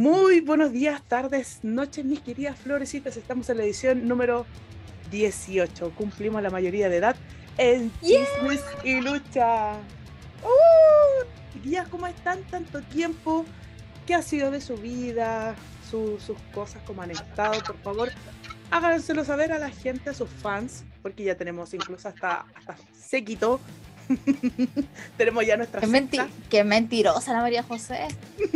Muy buenos días, tardes, noches, mis queridas florecitas. Estamos en la edición número 18. Cumplimos la mayoría de edad en Chismes y Lucha. ¡Uh! Chiquillas, ¿cómo están? Tanto tiempo. ¿Qué ha sido de su vida? sus cosas, cómo han estado. Por favor, háganselo saber a la gente, a sus fans, porque ya tenemos incluso hasta, hasta séquito Tenemos ya nuestra. Qué, qué, mentirosa la María José.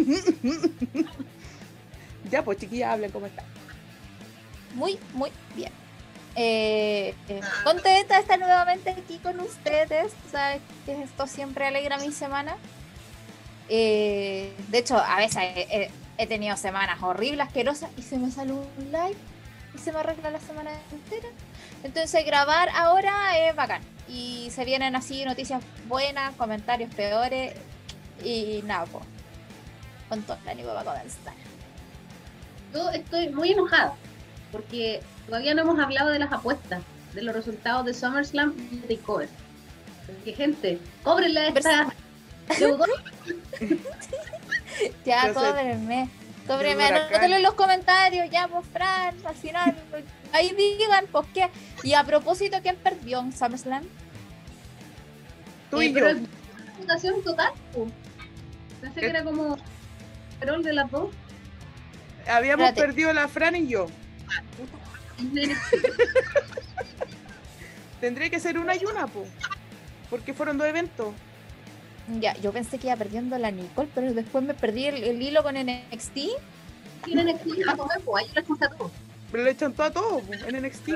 ya, pues chiquilla, hablen cómo está. Muy, muy bien. Eh, eh, contenta de estar nuevamente aquí con ustedes. Sabes que esto siempre alegra mi semana. Eh, de hecho, a veces he, he, tenido semanas horribles, asquerosas, y se me sale un live y se me arregla la semana entera. Entonces, grabar ahora es bacán y se vienen así noticias buenas, comentarios peores y nada, pues, con todo el ánimo va a comenzar. Yo estoy muy enojada porque todavía no hemos hablado de las apuestas, de los resultados de SummerSlam y de Takeover. Que gente, cóbrenle a esta ya, cóbrenme. Cóbrenme, anótelo en los comentarios, ya, pues, Fran, al final, ahí digan, pues, qué. Y a propósito, ¿quién perdió en SummerSlam? Tú y yo. votación total, Pensé que era como rol de las dos. Habíamos perdido la Fran y yo. Tendría que ser una y una, po. Porque fueron dos eventos. Ya, yo pensé que iba perdiendo la Nicole, pero después me perdí el, hilo con NXT. En NXT, a comer, pues ahí le echan todo. Pero le echan todo a todo, en NXT.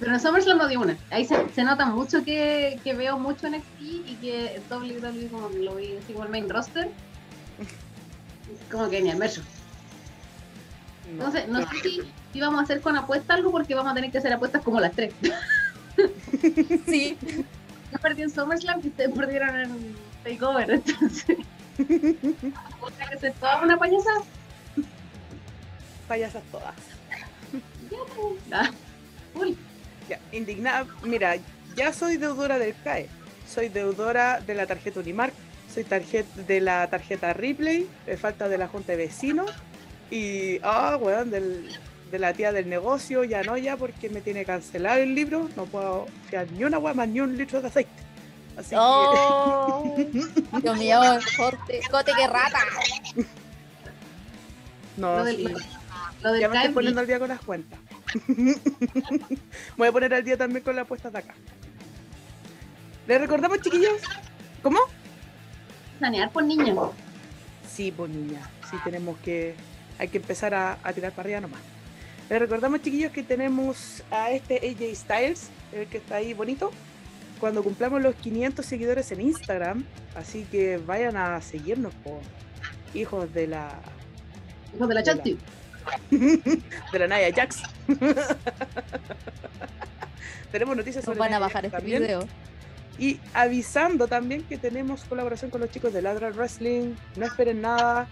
Pero en SummerSlam no dio una. Ahí se, nota mucho que, que, veo mucho NXT y que WWE como que lo vi así como el main roster. Como que ni al meso. Entonces, no sé si, si, vamos a hacer con apuesta algo porque vamos a tener que hacer apuestas como las tres. sí. Yo perdí en SummerSlam y ustedes perdieron en Takeover, entonces. ¿Otra que se toda una payasa? Payasas todas. Ya, pues. Uy indignada. Mira, ya soy deudora del CAE, soy deudora de la tarjeta Unimark, soy tarjeta de la tarjeta Ripley, de falta de la junta de vecinos y, ah, weón, de la tía del negocio, ya no, ya porque me tiene cancelado el libro, no puedo fiar ni una weón ni un litro de aceite. Así oh, Dios mío, corte, cote que rata. No, sí. ya me estoy poniendo al día con las cuentas. Voy a poner al día también con la apuesta de acá. ¿Le recordamos, chiquillos? ¿Cómo? Sanear por niña. Sí, por niña. Sí, tenemos que. Hay que empezar a, tirar para arriba nomás. Le recordamos, chiquillos, que tenemos a este AJ Styles, el que está ahí bonito, cuando cumplamos los 500 seguidores en Instagram. Así que vayan a seguirnos, por hijos de la. Hijos de la Chanti. de la Naya Jax. tenemos noticias sobre. van a bajar este video. Y avisando también que tenemos colaboración con los chicos de Ladra Wrestling. No esperen nada.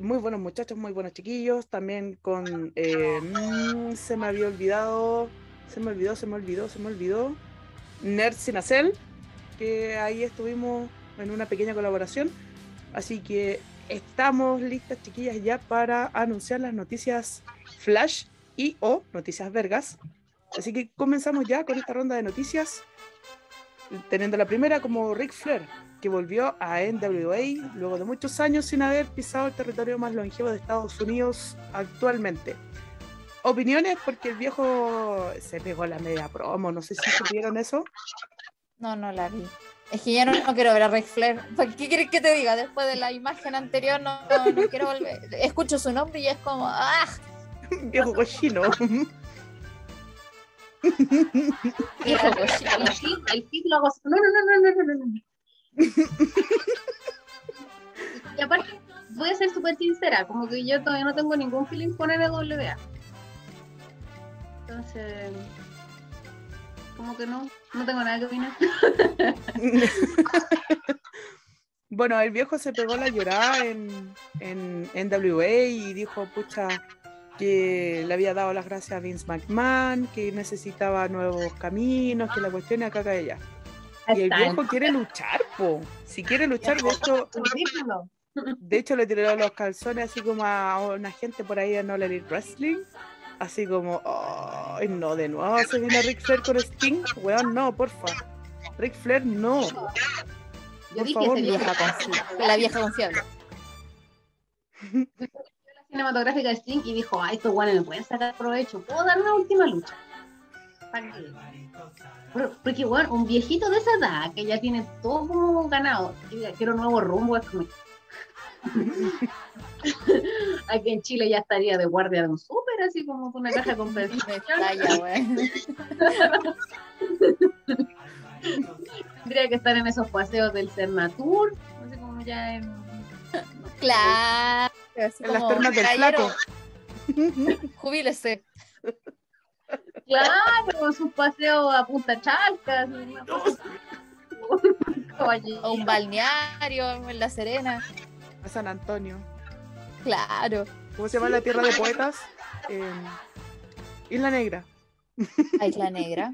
Muy buenos muchachos, muy buenos chiquillos. También con. Eh, mm, se me había olvidado. Se me olvidó, se me olvidó, se me olvidó. Nerd Sinacel. Que ahí estuvimos en una pequeña colaboración. Así que estamos listas, chiquillas, ya para anunciar las noticias Flash y o Noticias Vergas. Así que comenzamos ya con esta ronda de noticias, teniendo la primera como Rick Flair, que volvió a NWA luego de muchos años sin haber pisado el territorio más longevo de Estados Unidos actualmente. Opiniones, porque el viejo se pegó la media promo, no sé si supieron eso. No, no la vi. Es que ya no, quiero ver a Rick Flair. ¿Qué quieres que te diga? Después de la imagen anterior no, no, quiero volver. Escucho su nombre y es como ¡ah! Viejo cochino. El título hago no, no, no, no, no, no. Y aparte, voy a ser súper sincera, como que yo todavía no tengo ningún feeling con NWA. Entonces, como que no, no tengo nada que opinar. bueno, el viejo se pegó la llorada en, en, en WA y dijo, pucha, que le había dado las gracias a Vince McMahon, que necesitaba nuevos caminos, que la cuestión es acá ella. Y el viejo quiere luchar, po. Si quiere luchar, de esto. De hecho, le tiró los calzones así como a una gente por ahí en All Elite Wrestling. Así como, ay, no, de nuevo se viene Rick Flair con Sting. Weón, no, porfa. Rick Flair, no. Yo Por favor, Vieja la vieja confiable. cinematográfica de Sting y dijo, ay, estos guanes me pueden sacar provecho. ¿Puedo dar una última lucha? ¿Para qué? Porque, bueno, un viejito de esa edad que ya tiene todo como ganado, quiero nuevo rumbo, es como... Aquí en Chile ya estaría de guardia de un súper, así como con una caja con. Tendría que estar en esos paseos del Cernatur, no sé cómo ya en... Claro. Así En las termas del flaco. Jubílese. Claro, con sus paseos a Punta Chalca. A un balneario en La Serena. A San Antonio. Claro. ¿Cómo se llama la tierra de poetas? Eh, Isla Negra. A Isla Negra.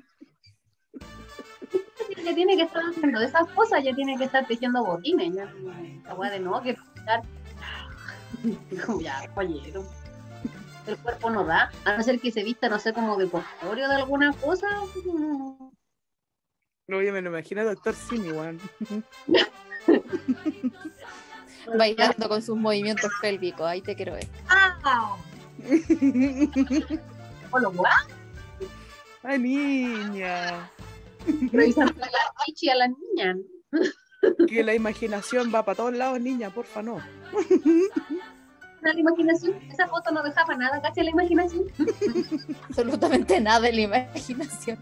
ya tiene que estar haciendo esas cosas, ya tiene que estar tejiendo botines, ya la de no, que ya, caballero. El cuerpo no da, a no ser que se vista, no sé, como de corpóreo de alguna cosa. como- Oye, me lo imagino Doctor Simi, weón. Bailando con sus movimientos pélvicos. Ahí te quiero ver. ¡Ah! Weá, Ay, niña. revisando la chichi a la niña. Que la imaginación va para todos lados, niña, porfa, no. La imaginación, esa foto no dejaba nada, casi la imaginación. Absolutamente nada en la imaginación.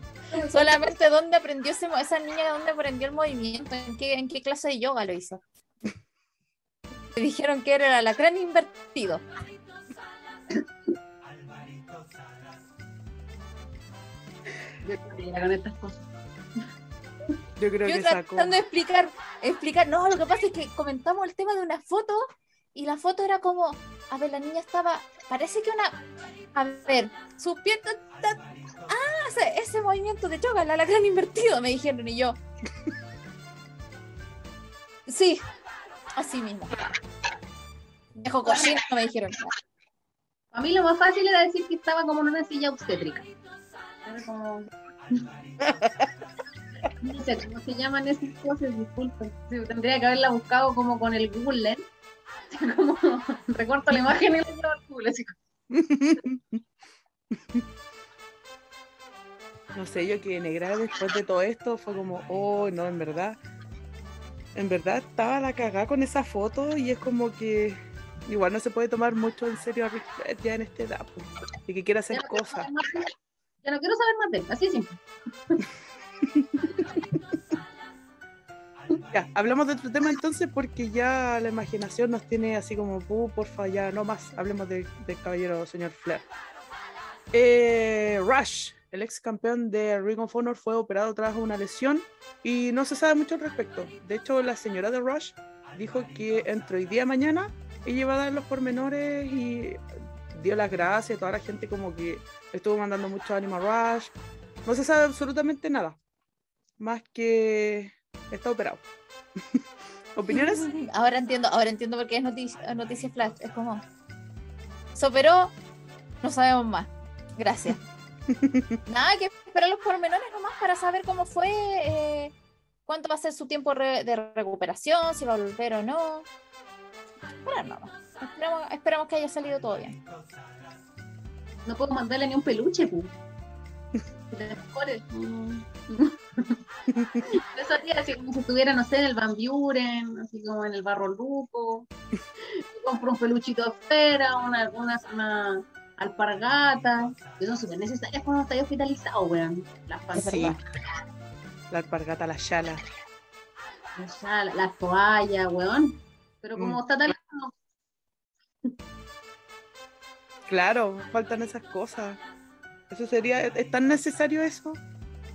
Solamente dónde aprendió ese, esa niña, dónde aprendió el movimiento, en qué, en qué clase de yoga lo hizo. Me dijeron que era el alacrán invertido. Yo con estas cosas. Yo creo Yo que sacó. tratando de explicar, explicar, no, lo que pasa es que comentamos el tema de una foto y la foto era como, a ver, la niña estaba, parece que una, a ver, sus piernas, ta- ah, ese, ese movimiento de yoga, el alacrán invertido, me dijeron y yo. Sí, así mismo. Viejo cochino, me dijeron. A mí lo más fácil era decir que estaba como en una silla obstétrica. Era como... No sé cómo se llaman esas cosas, disculpen. Tendría que haberla buscado como con el Google Lens. Como recorto la imagen y la llevo al Google. Así No sé, yo que negra después de todo esto fue como, oh, no, en verdad. En verdad estaba la cagada con esa foto y es como que igual no se puede tomar mucho en serio a Rick ya en esta edad. pues, y que quiere hacer no cosas. Ya no quiero saber más de él, así simple. Ya, hablamos de otro tema entonces porque ya la imaginación nos tiene así como, "Uh, porfa, ya no más, hablemos de- del caballero señor Flair. Eh, Rush, el ex campeón de Ring of Honor, fue operado tras una lesión y no se sabe mucho al respecto. De hecho, la señora de Rush dijo que entre hoy día y mañana ella iba a dar los pormenores y dio las gracias toda la gente como que estuvo mandando mucho ánimo a Rush. No se sabe absolutamente nada, más que está operado. ¿Opiniones? Ahora entiendo, ahora entiendo por qué es noticia, noticia flash. Es como, se operó, no sabemos más. Gracias. Nada, que esperar los pormenores nomás para saber cómo fue, eh, cuánto va a ser su tiempo re- de recuperación, si va a volver o no. Esperar nomás. Esperamos, esperamos que haya salido todo bien. No puedo mandarle ni un peluche, pu. Te mejore. Eso haría así como si estuviera, no sé, en el Van Buren, así como en el Barro Luco. Compro un peluchito afuera, una, una, una alpargata. Que son súper necesarias cuando estás hospitalizado, weón. Las Sí. pantallas, La alpargata, la chala. las, las toallas, weón. Pero como Mm. está tal Claro, faltan esas cosas. Eso sería, es tan necesario eso.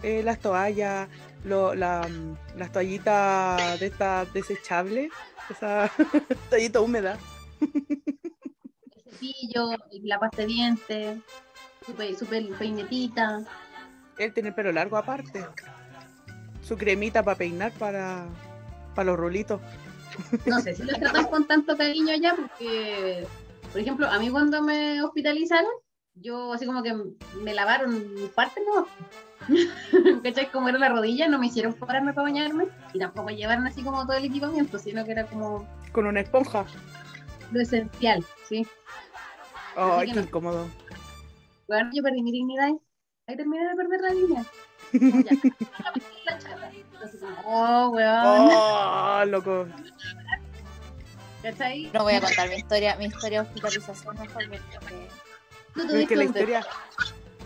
Eh, las toallas, lo- la, mm, las toallitas de estas desechables, esa toallita húmeda. el cepillo, la pasta de dientes, su, pe- su pe- peinetita. Él tiene el pelo largo aparte. Su cremita para peinar para, para los rulitos. no sé si los tratan con tanto cariño ya, porque, por ejemplo, a mí cuando me hospitalizaron, yo así como que me lavaron mi parte, ¿no? ¿Cachai? Como era la rodilla, no me hicieron pararme para bañarme y tampoco llevaron así como todo el equipamiento, sino que era como Con una esponja. lo esencial, ¿sí? Ay, que qué no. incómodo. Bueno, yo perdí mi dignidad. Ahí terminé de perder la dignidad. Como, oh, weón. Oh, loco. ¿Cachai? No voy a contar mi historia, mi historia de hospitalización mejor porque Es que la un historia,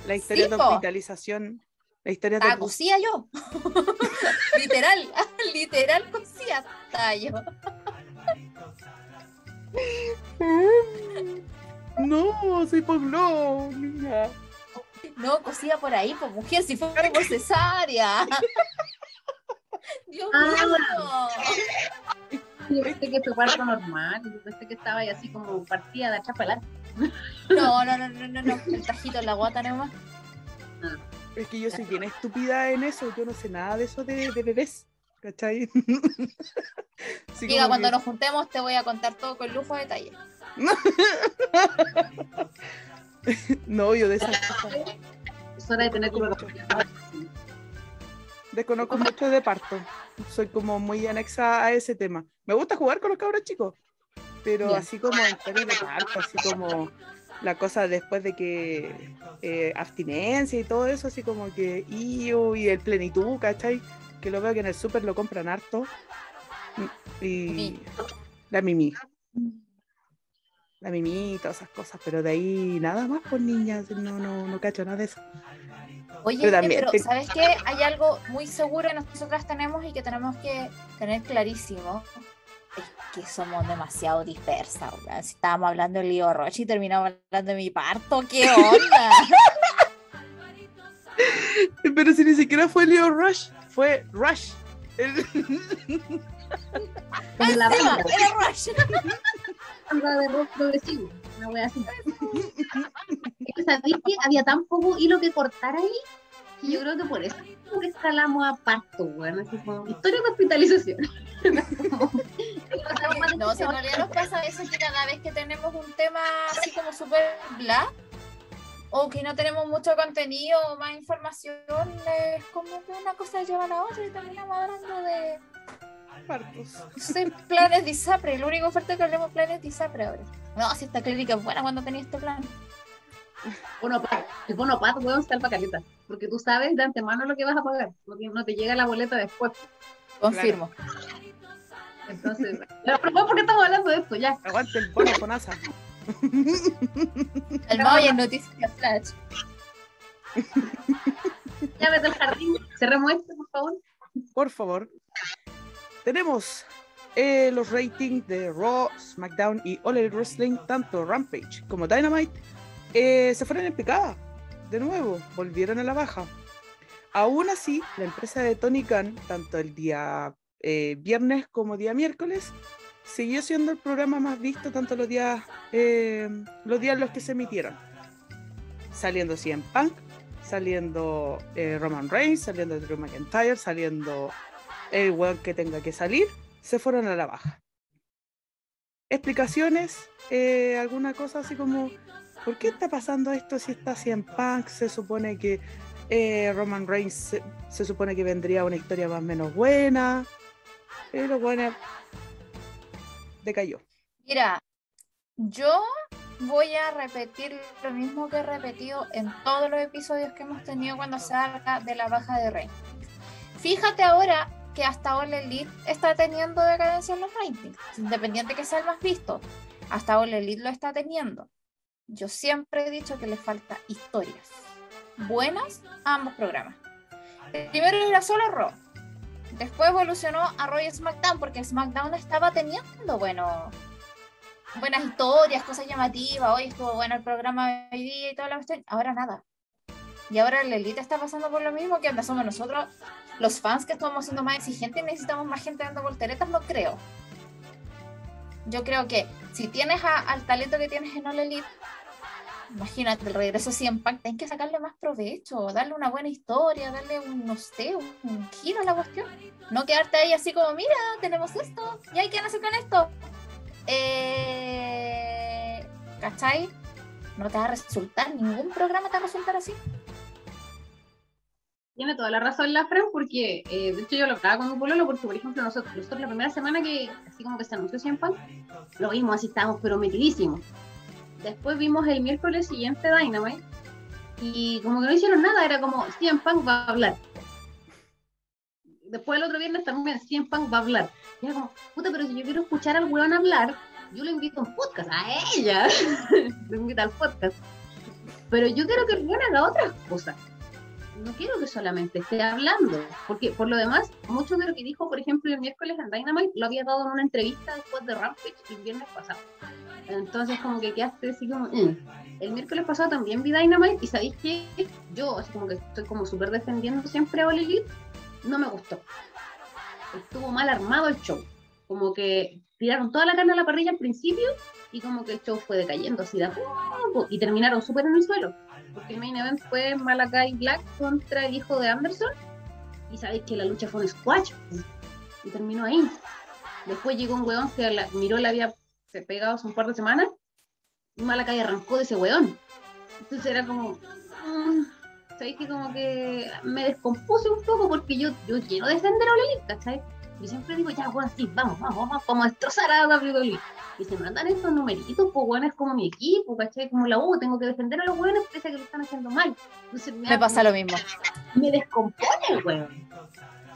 la historia de hospitalización, la historia de Ah, cosía yo. literal, literal cosía estaba yo. No, soy por no, niña. No, cosía por ahí, pues mujer, si fue por cesárea. Dios Ah. mío. Yo pensé que fue parto normal, yo pensé que estaba ahí así como partida de atrás para adelante. No, no, no, no, no, no. El tajito en la guata nomás. Es que yo soy bien estúpida en eso, yo no sé nada de eso de, de bebés, ¿cachai? Así Diga, cuando que- nos juntemos te voy a contar todo con lujo de detalle. No, yo de esas cosas Es hora de tener como desconozco mucho de parto. Soy como muy anexa a ese tema. Me gusta jugar con los cabros chicos, pero así como historias de parto, así como la cosa después de que eh, abstinencia y todo eso, así como que iu, y el plenitud, ¿cachai? Que lo veo que en el súper lo compran harto. Y la mimi. La mimi y todas esas cosas, pero de ahí nada más por niñas, no, no, no cacho nada de eso. Oye, Pero también pero te- ¿sabes qué? Hay algo muy seguro que nosotras tenemos y que tenemos que tener clarísimo. Es que somos demasiado dispersas. Si estábamos hablando de Leo Roche y terminamos hablando de mi parto, ¿qué onda? Pero si ni siquiera fue Leo Rush, fue Rush. El- Como la banda, era Rush. banda de rock progresivo. Una wea así. Es que sabéis que había tan poco hilo que cortar ahí que yo creo que por eso escalamos a parto, weón. Así como historia de hospitalización. No, si en realidad nos pasa eso que cada vez que tenemos un tema así como súper bla, o que no tenemos mucho contenido o más información, es como que una cosa lleva a la otra y terminamos hablando de Partos. planes de ISAPRE. Lo único fuerte es que hablemos planes de ISAPRE ahora. No, si esta clínica es buena cuando tenía este plan. Pat, el bono pat, weón, salva caleta. Porque tú sabes de antemano lo que vas a pagar. Te, no te llega la boleta después. Confirmo. Entonces, pero ¿por qué estamos hablando de esto? Ya. Aguante el bono con asa. El Mao y en Noticias Flash. Ya vete al jardín. Cerremos esto, por favor. Por favor. Tenemos eh, los ratings de Raw, SmackDown y All Elite Wrestling, tanto Rampage como Dynamite, eh, se fueron en picada. De nuevo, volvieron a la baja. Aún así, la empresa de Tony Khan, tanto el día eh, viernes como día miércoles, siguió siendo el programa más visto tanto los días, eh, los días los que se emitieron. Saliendo CM Punk, saliendo eh, Roman Reigns, saliendo Drew McIntyre, saliendo el weón que tenga que salir, se fueron a la baja. Explicaciones, alguna cosa así como, ¿por qué está pasando esto si está CM Punk? Se supone que Roman Reigns se, se supone que vendría una historia más o menos buena, pero bueno, decayó. Mira, yo voy a repetir lo mismo que he repetido en todos los episodios que hemos tenido cuando se habla de la baja de Reigns. Fíjate ahora que hasta All Elite está teniendo decadencia en los ratings, independiente que sea el más visto. Hasta All Elite lo está teniendo. Yo siempre he dicho que le falta historias buenas a ambos programas. Primero era solo Raw. Después evolucionó a Raw y SmackDown porque SmackDown estaba teniendo, bueno, buenas historias, cosas llamativas. Hoy estuvo bueno el programa de hoy día y toda la cuestión. Ahora nada. Y ahora la elite está pasando por lo mismo que antes somos nosotros, los fans que estamos siendo más exigentes y necesitamos más gente dando volteretas, no creo. Yo creo que si tienes al talento que tienes en All Elite, imagínate, el regreso a CM Punk, hay que sacarle más provecho, darle una buena historia, darle un, no sé, un, un giro a la cuestión. No quedarte ahí así como, mira, tenemos esto, y hay que hacer con esto. Eh, ¿Cachai? No te va a resultar, ningún programa te va a resultar así. Tiene toda la razón la Fran, porque eh, de hecho yo lo hablaba con mi pololo, porque por ejemplo nosotros, nosotros la primera semana que así como que se anunció CM Punk, lo vimos así, estábamos pero metidísimos. Después vimos el miércoles siguiente Dynamite, y como que no hicieron nada, era como CM Punk va a hablar. Después el otro viernes también CM Punk va a hablar. Y era como, puta, pero si yo quiero escuchar al weón hablar, yo lo invito a un podcast, a ella. lo invito al podcast. Pero yo quiero que el weón haga otras cosas no quiero que solamente esté hablando, porque por lo demás, mucho de lo que dijo, por ejemplo, el miércoles en Dynamite, lo había dado en una entrevista después de Rampage el viernes pasado. Entonces, como que quedaste así como. "Mm". El miércoles pasado también vi Dynamite y sabéis que yo, así como que estoy como súper defendiendo siempre a Elite, no me gustó. Estuvo mal armado el show. Como que tiraron toda la carne a la parrilla al principio y como que el show fue decayendo así de poco y terminaron súper en el suelo porque el main event fue Malakai Black contra el hijo de Anderson y sabéis que la lucha fue un squash y terminó ahí. Después llegó un weón que la, miró la había pegado hace un par de semanas y Malakai arrancó de ese weón. Entonces era como, mm, sabéis que como que me descompuse un poco porque yo, yo quiero defender a Ole ¿cachai? Yo siempre digo, ya, weón, sí, vamos, vamos, vamos, vamos a destrozar a WWE. Y se mandan estos numeritos, pues, weón, es como mi equipo, ¿cachai? Como la U, tengo que defender a los weones pese a que lo están haciendo mal. Entonces, Me pasa lo mismo. me descompone el weón.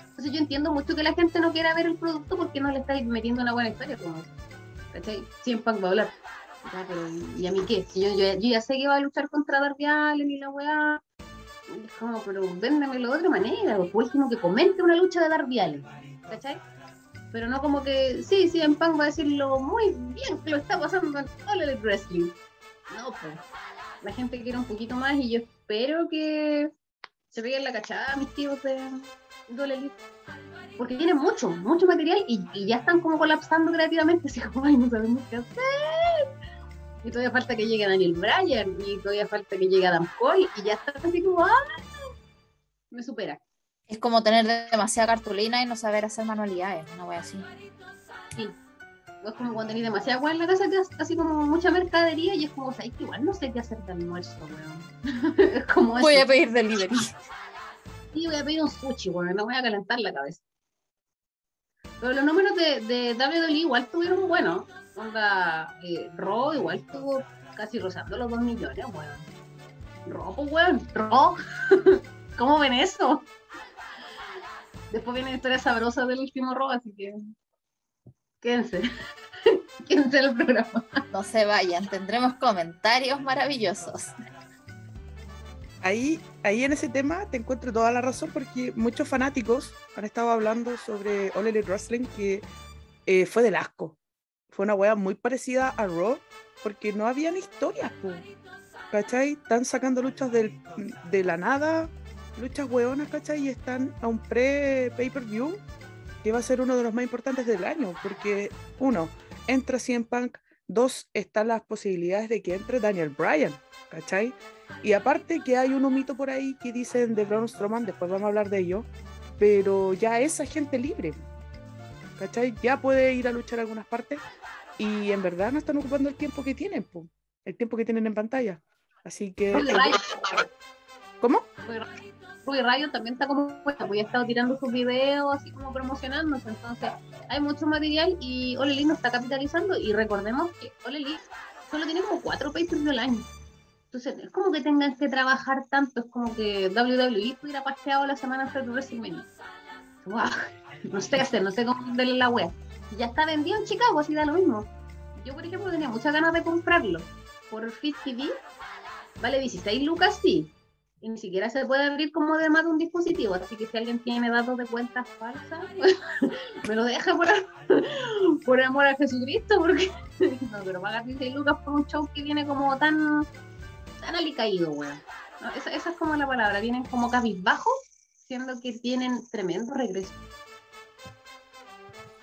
Entonces yo entiendo mucho que la gente no quiera ver el producto porque no le estáis metiendo una buena historia, como, ¿cachai? Siempre va a hablar. Ya, pero, ¿y a mí qué? Si yo, yo, yo ya sé que va a luchar contra Darby Allin y la weá. Es como, pero véndamelo de otra manera. O por último que comente una lucha de Darby Allin. ¿Cachai? Pero no como que, sí, sí, en Punk va a decirlo muy bien que lo está pasando en All Elite Wrestling. No, pues. La gente quiere un poquito más y yo espero que se peguen la cachada mis tíos de, Elite. Porque tienen mucho, mucho material y, ya están como colapsando creativamente, así como, ay, no sabemos qué hacer. Y todavía falta que llegue Daniel Bryan, y todavía falta que llegue Adam Cole, y ya está así como, ah, me supera. Es como tener demasiada cartulina y no saber hacer manualidades, una wea así. Sí. O es como cuando tenéis demasiada agua en la casa, que es así como mucha mercadería, y es como, ¿sabes que igual no sé qué hacer de almuerzo, weón? es como Voy eso. a pedir delivery. Sí, voy a pedir un sushi, weón, no voy a calentar la cabeza. Pero los números de, de WWE igual tuvieron buenos. Onda, eh, Raw igual tuvo casi rozando los 2 millones, weón. Raw, pues, weón, Raw. ¿Cómo ven eso? Después viene la historia sabrosa del último Raw, así que quédense. quédense en el programa. No se vayan, tendremos comentarios maravillosos. Ahí, ahí en ese tema te encuentro toda la razón porque muchos fanáticos han estado hablando sobre All Elite Wrestling que eh, fue del asco. Fue una wea muy parecida a Raw porque no habían historias. ¿cachai? Están sacando luchas del- de la nada, luchas hueonas, ¿cachai? Y están a un pre-pay-per-view que va a ser uno de los más importantes del año porque, uno, entra CM Punk, dos, están las posibilidades de que entre Daniel Bryan, ¿cachai? Y aparte que hay un mito por ahí que dicen de Braun Strowman, después vamos a hablar de ello, pero ya es agente libre, ¿cachai? Ya puede ir a luchar a algunas partes y en verdad no están ocupando el tiempo que tienen, po, el tiempo que tienen en pantalla. Así que... ¿Cómo? Ruby Riot también está como buena, pues ha estado tirando sus videos, así como promocionándose. Entonces, hay mucho material y Ole Elite no está capitalizando. Y recordemos que Ole Elite solo tiene como cuatro países del año. Entonces, es como que tengan que trabajar tanto, es como que WWE hubiera paseado la semana antes de WrestleMania. Guau, no sé qué hacer, no sé cómo darle la wea. Y ya está vendido en Chicago, así da lo mismo. Yo, por ejemplo, tenía muchas ganas de comprarlo. Por Fit TV, vale 16 lucas, sí. Y ni siquiera se puede abrir como de más de un dispositivo. Así que si alguien tiene datos de cuentas falsas, me lo deja por, por amor a Jesucristo, porque no, pero pagar 16 lucas por un show que viene como tan, tan alicaído, weón. No, esa, esa es como la palabra, vienen como cabizbajos, siendo que tienen tremendo regreso.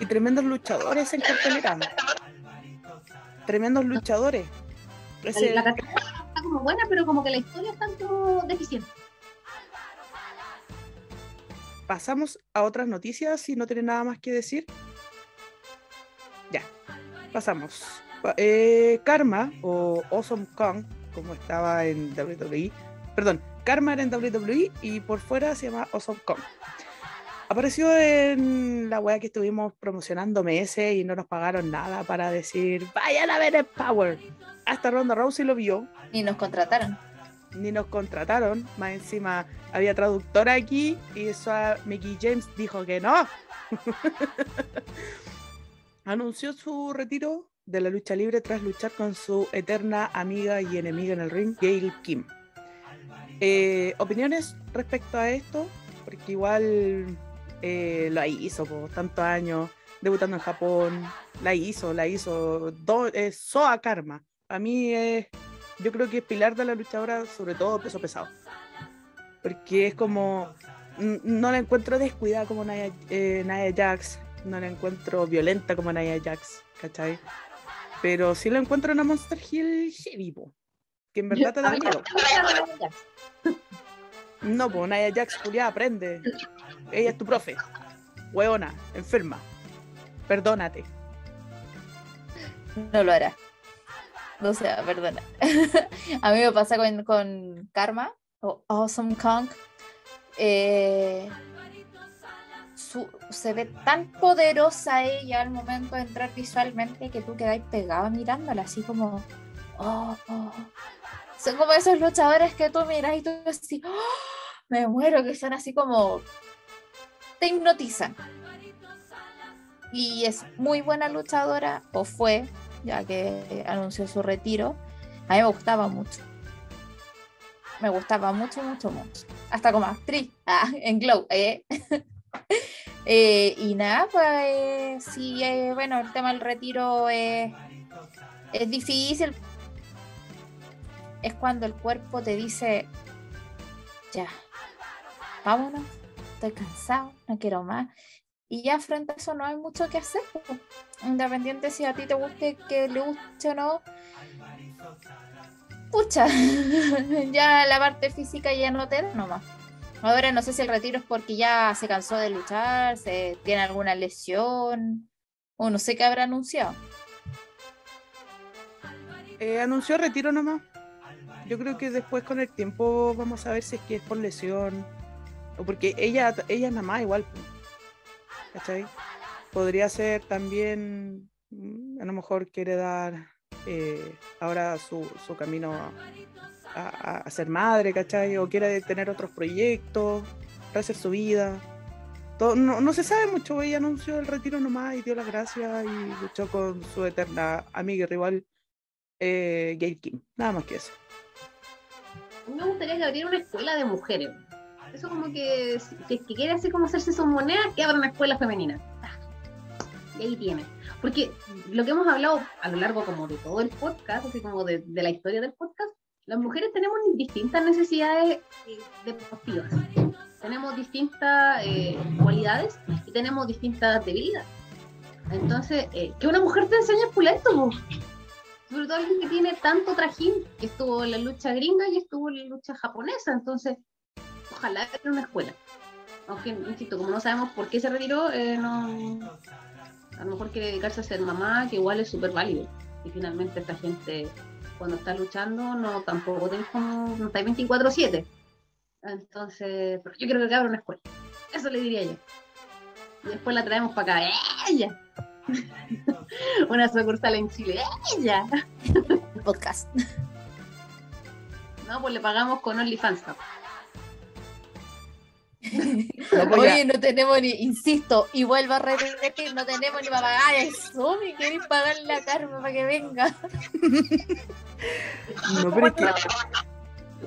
Y tremendos luchadores en cartelera. Tremendos luchadores. Ese- La cartelera como buena, pero como que la historia está como deficiente. Pasamos a otras noticias si no tiene nada más que decir. Ya, pasamos. Pa- eh, Karma o Awesome Kong, como estaba en WWE, perdón, Karma era en WWE y por fuera se llama Awesome Kong. Apareció en la wea que estuvimos promocionando meses y no nos pagaron nada para decir, vayan a ver el Power. Hasta Ronda Rousey lo vio, Y nos contrataron. ni nos contrataron. Más encima había traductora aquí y eso a Mickey James dijo que no. Anunció su retiro de la lucha libre tras luchar con su eterna amiga y enemiga en el ring, Gail Kim. Eh, ¿Opiniones respecto a esto? Porque igual eh, la hizo por tantos años, debutando en Japón. La hizo, la hizo. Es Soa Karma. A mí es yo creo que es pilar de la luchadora, sobre todo peso pesado. Porque es como. No la encuentro descuidada como Nia, eh, Nia Jax. No la encuentro violenta como Nia Jax. ¿Cachai? Pero sí la encuentro en una Monster Hill heavy, po, Que en verdad te da miedo. No, pues Nia Jax, Julia, aprende. Ella es tu profe. Hueona, enferma. Perdónate. No lo hará. No sea, perdona. A mí me pasa con, con Karma o Awesome Kong. Eh, su- se ve tan poderosa ella al momento de entrar visualmente que tú quedáis pegado mirándola, así como. oh, oh. Son como esos luchadores que tú miras y tú así. "Oh, me muero, que son así como. Te hipnotizan. Y es muy buena luchadora, o fue, ya que anunció su retiro. A mí me gustaba mucho. Me gustaba mucho, mucho, mucho. Hasta como actriz, ah, en Glow. ¿eh? Eh, y nada, pues sí, eh, bueno, el tema del retiro es, es difícil. Es cuando el cuerpo te dice, ya, vámonos, estoy cansado, no quiero más. Y ya frente a eso no hay mucho que hacer. Independiente si a ti te guste, que le guste o no. Pucha, ya la parte física ya no te da nomás. Ahora no sé si el retiro es porque ya se cansó de luchar, se tiene alguna lesión, o no sé qué habrá anunciado. Eh, anunció retiro nomás. Yo creo que después con el tiempo vamos a ver si es que es por lesión o porque ella, ella es más igual. ¿Cachai? Podría ser también, mm, a lo mejor quiere dar eh, ahora su, su camino a, a- ser madre, ¿cachai? O quiere tener otros proyectos, rehacer su vida. No, no se sabe mucho, ella anunció el retiro nomás y dio las gracias y luchó con su eterna amiga y rival eh, Gail Kim. Nada más que eso. me gustaría que abriera una escuela de mujeres. Eso como que, si es que quiere así como hacerse sus monedas, que abra una escuela femenina. Y ahí tiene. Porque lo que hemos hablado a lo largo como de todo el podcast, así como de, la historia del podcast, las mujeres tenemos distintas necesidades eh, deportivas. Tenemos distintas eh, cualidades y tenemos distintas debilidades. Entonces, eh, que una mujer te enseñe po. sobre todo alguien que tiene tanto trajín, que estuvo en la lucha gringa y estuvo en la lucha japonesa, entonces ojalá en una escuela. Aunque, insisto, como no sabemos por qué se retiró, eh, no, a lo mejor quiere dedicarse a ser mamá, que igual es súper válido. Y finalmente esta gente, cuando está luchando, no tampoco tenés como, no está 24-7. Entonces, pero yo creo que abra una escuela. Eso le diría yo. Y después la traemos para acá. ¡Ella! una sucursal en Chile. ¡Ella! Podcast. No, pues le pagamos con OnlyFans. ¿no? No, pues. Oye, no tenemos ni, insisto, y vuelvo a repetir, no tenemos ni para pagar eso, ni queréis pagar la karma para que venga. No, pero es que,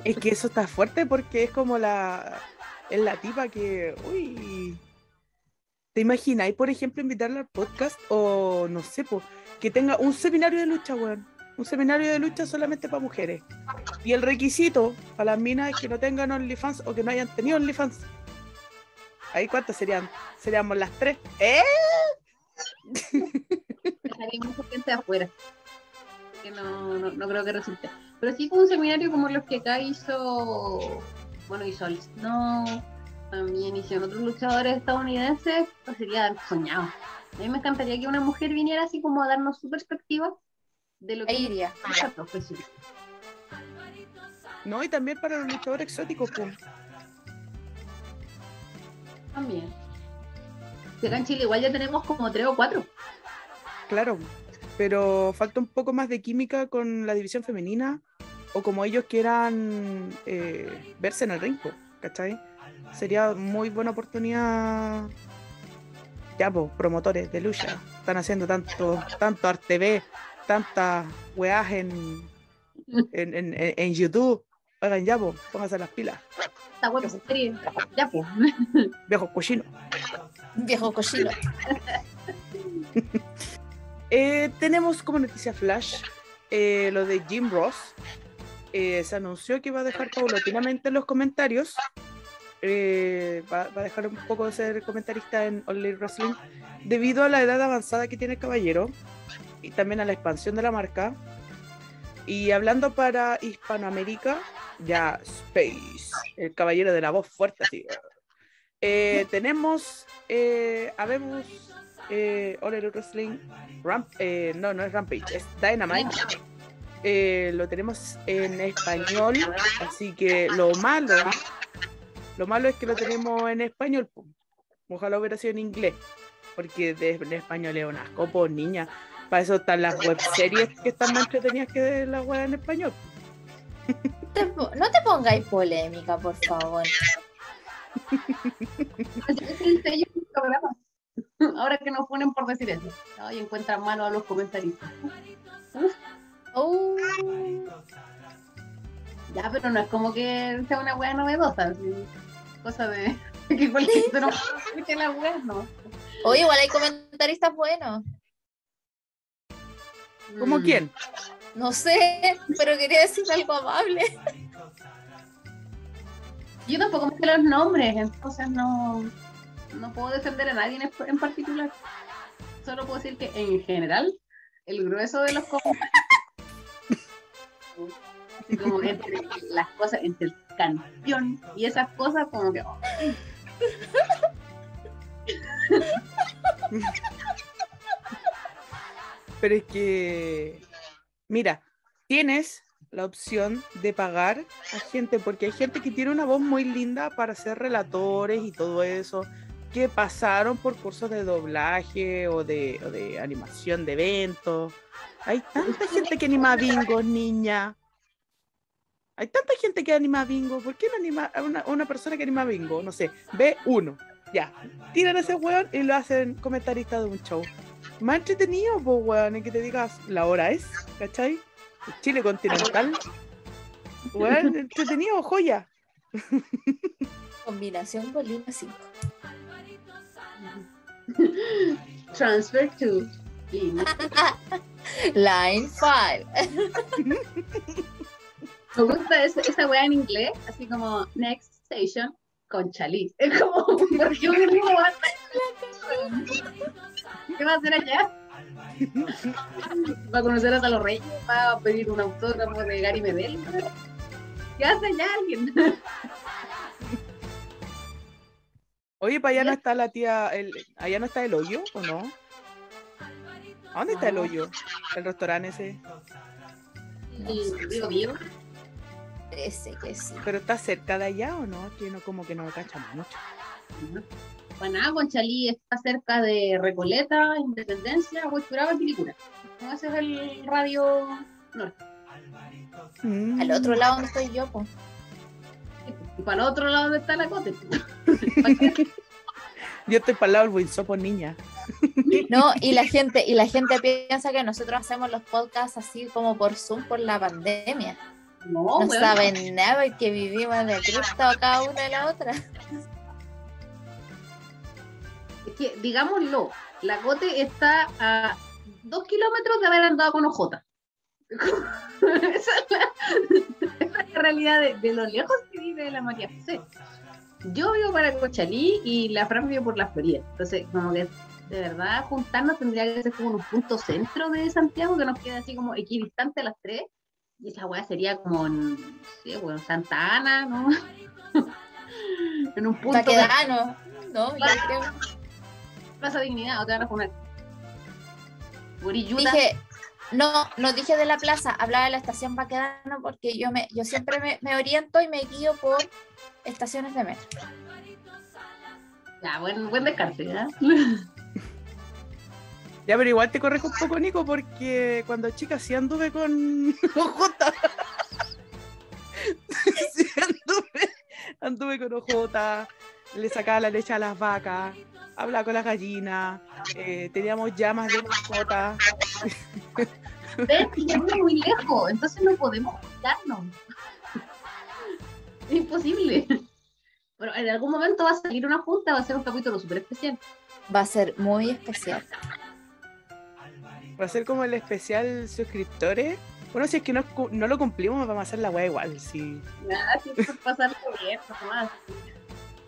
es que eso está fuerte porque es como la. Es la tipa que. Uy. ¿Te imagináis, por ejemplo, invitarla al podcast o no sé, po, que tenga un seminario de lucha, weón? Un seminario de lucha solamente para mujeres. Y el requisito para las minas es que no tengan OnlyFans o que no hayan tenido OnlyFans. ¿Ahí cuántas serían? Seríamos las tres. ¿Eh? Dejaría mucha gente afuera. Que no, no, no creo que resulte. Pero sí fue un seminario como los que acá hizo, bueno, hizo Al Snow, también hicieron otros luchadores estadounidenses, pues sería soñado. A mí me encantaría que una mujer viniera así como a darnos su perspectiva de lo que Ahí iría. es la profesión. No, y también para los luchadores exóticos, pues. También. Acá en Chile igual ya tenemos como tres o cuatro. Claro, pero falta un poco más de química con la división femenina o como ellos quieran eh, verse en el ring, ¿cachai? Sería muy buena oportunidad. Ya, pues, promotores de lucha. Están haciendo tanto, tanto arte B, tantas weas en, en, en, en- YouTube. Oigan, ya, pues, pónganse las pilas. Web serie. Ya pues. Viejos cochinos. Viejo cochino. Eh, tenemos como noticia flash eh, lo de Jim Ross. Eh, se anunció que va a dejar paulatinamente los comentarios. Va, va a dejar un poco de ser comentarista en Elite Wrestling debido a la edad avanzada que tiene el caballero y también a la expansión de la marca. Y hablando para Hispanoamérica, ya Space, el caballero de la voz fuerte así. Eh, tenemos, eh, habemos eh, All Elite Wrestling Ramp, eh, no, no es Rampage, es Dynamite. Eh, lo tenemos en español, así que lo malo, lo malo es que lo tenemos en español. Ojalá hubiera sido en inglés, porque de, en español es un asco, niña. Para eso están las web series que están más entretenidas que las web en español. Te No te pongáis polémica, por favor. Ahora que nos ponen por decir eso. Ay, encuentran mano a los comentaristas. Oh, Ya, pero no es como que sea una wea novedosa. Cosa de que cualquier persona escuche la wea, no. Oye, igual hay comentaristas buenos. ¿Como Mm. quién? No sé, pero quería decir algo amable. Yo tampoco me sé los nombres, entonces no, no puedo defender a nadie en, en particular. Solo puedo decir que en general, el grueso de los así como entre las cosas, entre el campeón y esas cosas, como que oh, Pero es que, mira, tienes la opción de pagar a gente, porque hay gente que tiene una voz muy linda para ser relatores y todo eso, que pasaron por cursos de doblaje o de, animación de eventos. Hay tanta gente que anima bingos, niña. Hay tanta gente que anima bingo. ¿Por qué no anima a una, persona que anima bingo? No sé, ve uno. Ya, tiran ese weón y lo hacen comentarista de un show. Más entretenido, pues, weón, en que te digas la hora es, ¿cachai? Chile continental. Weón, entretenido, joya. Combinación con Lima 5. transfer to. Line 5. Me gusta esa, esa wea en inglés, así como next station con Chalí. Es como, ¿por qué un ritmo va a estar? ¿Qué va a hacer allá? ¿Va a conocer hasta los reyes? ¿Va a pedir un autógrafo de Gary Medel? ¿Qué hace allá alguien? Oye, para allá no está la tía, el, allá no está el hoyo, ¿o no? ¿A dónde está el hoyo? El restaurante ese. Y digo, vivo. Parece que sí. ¿Pero está cerca de allá o no? Que no, como que no cachamos mucho. Pues nada, Conchalí está cerca de Recoleta, Independencia, Huaycuraba y Quilicura. Ese es el radio norte. Mm. Al otro lado donde estoy yo, pues. Y para el otro lado está la cote. Yo estoy para el lado del Winsopo, niña. No, y la gente, y la gente piensa que nosotros hacemos los podcasts así como por Zoom por la pandemia. No, No saben nada que vivimos de Cristo cada una de la otra. Es que, digámoslo, la Cote está a dos kilómetros de haber andado con OJ. esa, es la, esa es la realidad de, de lo lejos que vive la María José. Yo vivo para Cochalí y la Fran vive por la Florida. Entonces, como que de verdad juntarnos tendría que ser como un punto centro de Santiago que nos queda así como equidistante a las tres. Y esa weá sería como en, no sé, weón, Santa Ana, ¿no? en un punto. de Baquedano. No, yo creo. Plaza Dignidad, o te van a poner. Dije, no, no dije de la plaza, hablaba de la estación Baquedano porque yo me, yo siempre me, me oriento y me guío por estaciones de metro. Ya, buen, buen descarte, ¿ya? Ya, pero igual te corrijo un poco, Nico, porque cuando chica sí anduve con Ojota. sí anduve, anduve con Ojota, le sacaba la leche a las vacas, hablaba con las gallinas, eh, teníamos llamas de mascota. ¿Ves? Estamos muy lejos, entonces no podemos juntarnos. Es imposible. Pero en algún momento va a salir una junta, va a ser un capítulo súper especial. Va a ser muy especial. Va a ser como el especial suscriptores. Bueno, si es que no, no lo cumplimos, vamos a hacer la weá igual. Sí. Nada, siempre pasarlo bien, nomás.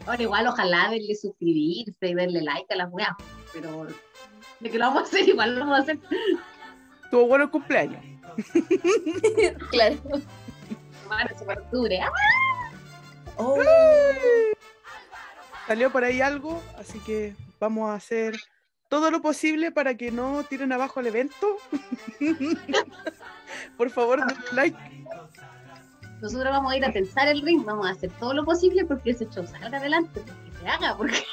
Ahora igual ojalá denle suscribirse y darle like a las weas, pero de que lo vamos a hacer, igual lo vamos a hacer. Tuvo bueno el cumpleaños. Claro. Super octubre. ¡ah! Oh, Salió por ahí algo, así que vamos a hacer todo lo posible para que no tiren abajo el evento. Por favor, denle like. Nosotros vamos a ir a tensar el ring, vamos a hacer todo lo posible porque ese show salga adelante, porque se haga, porque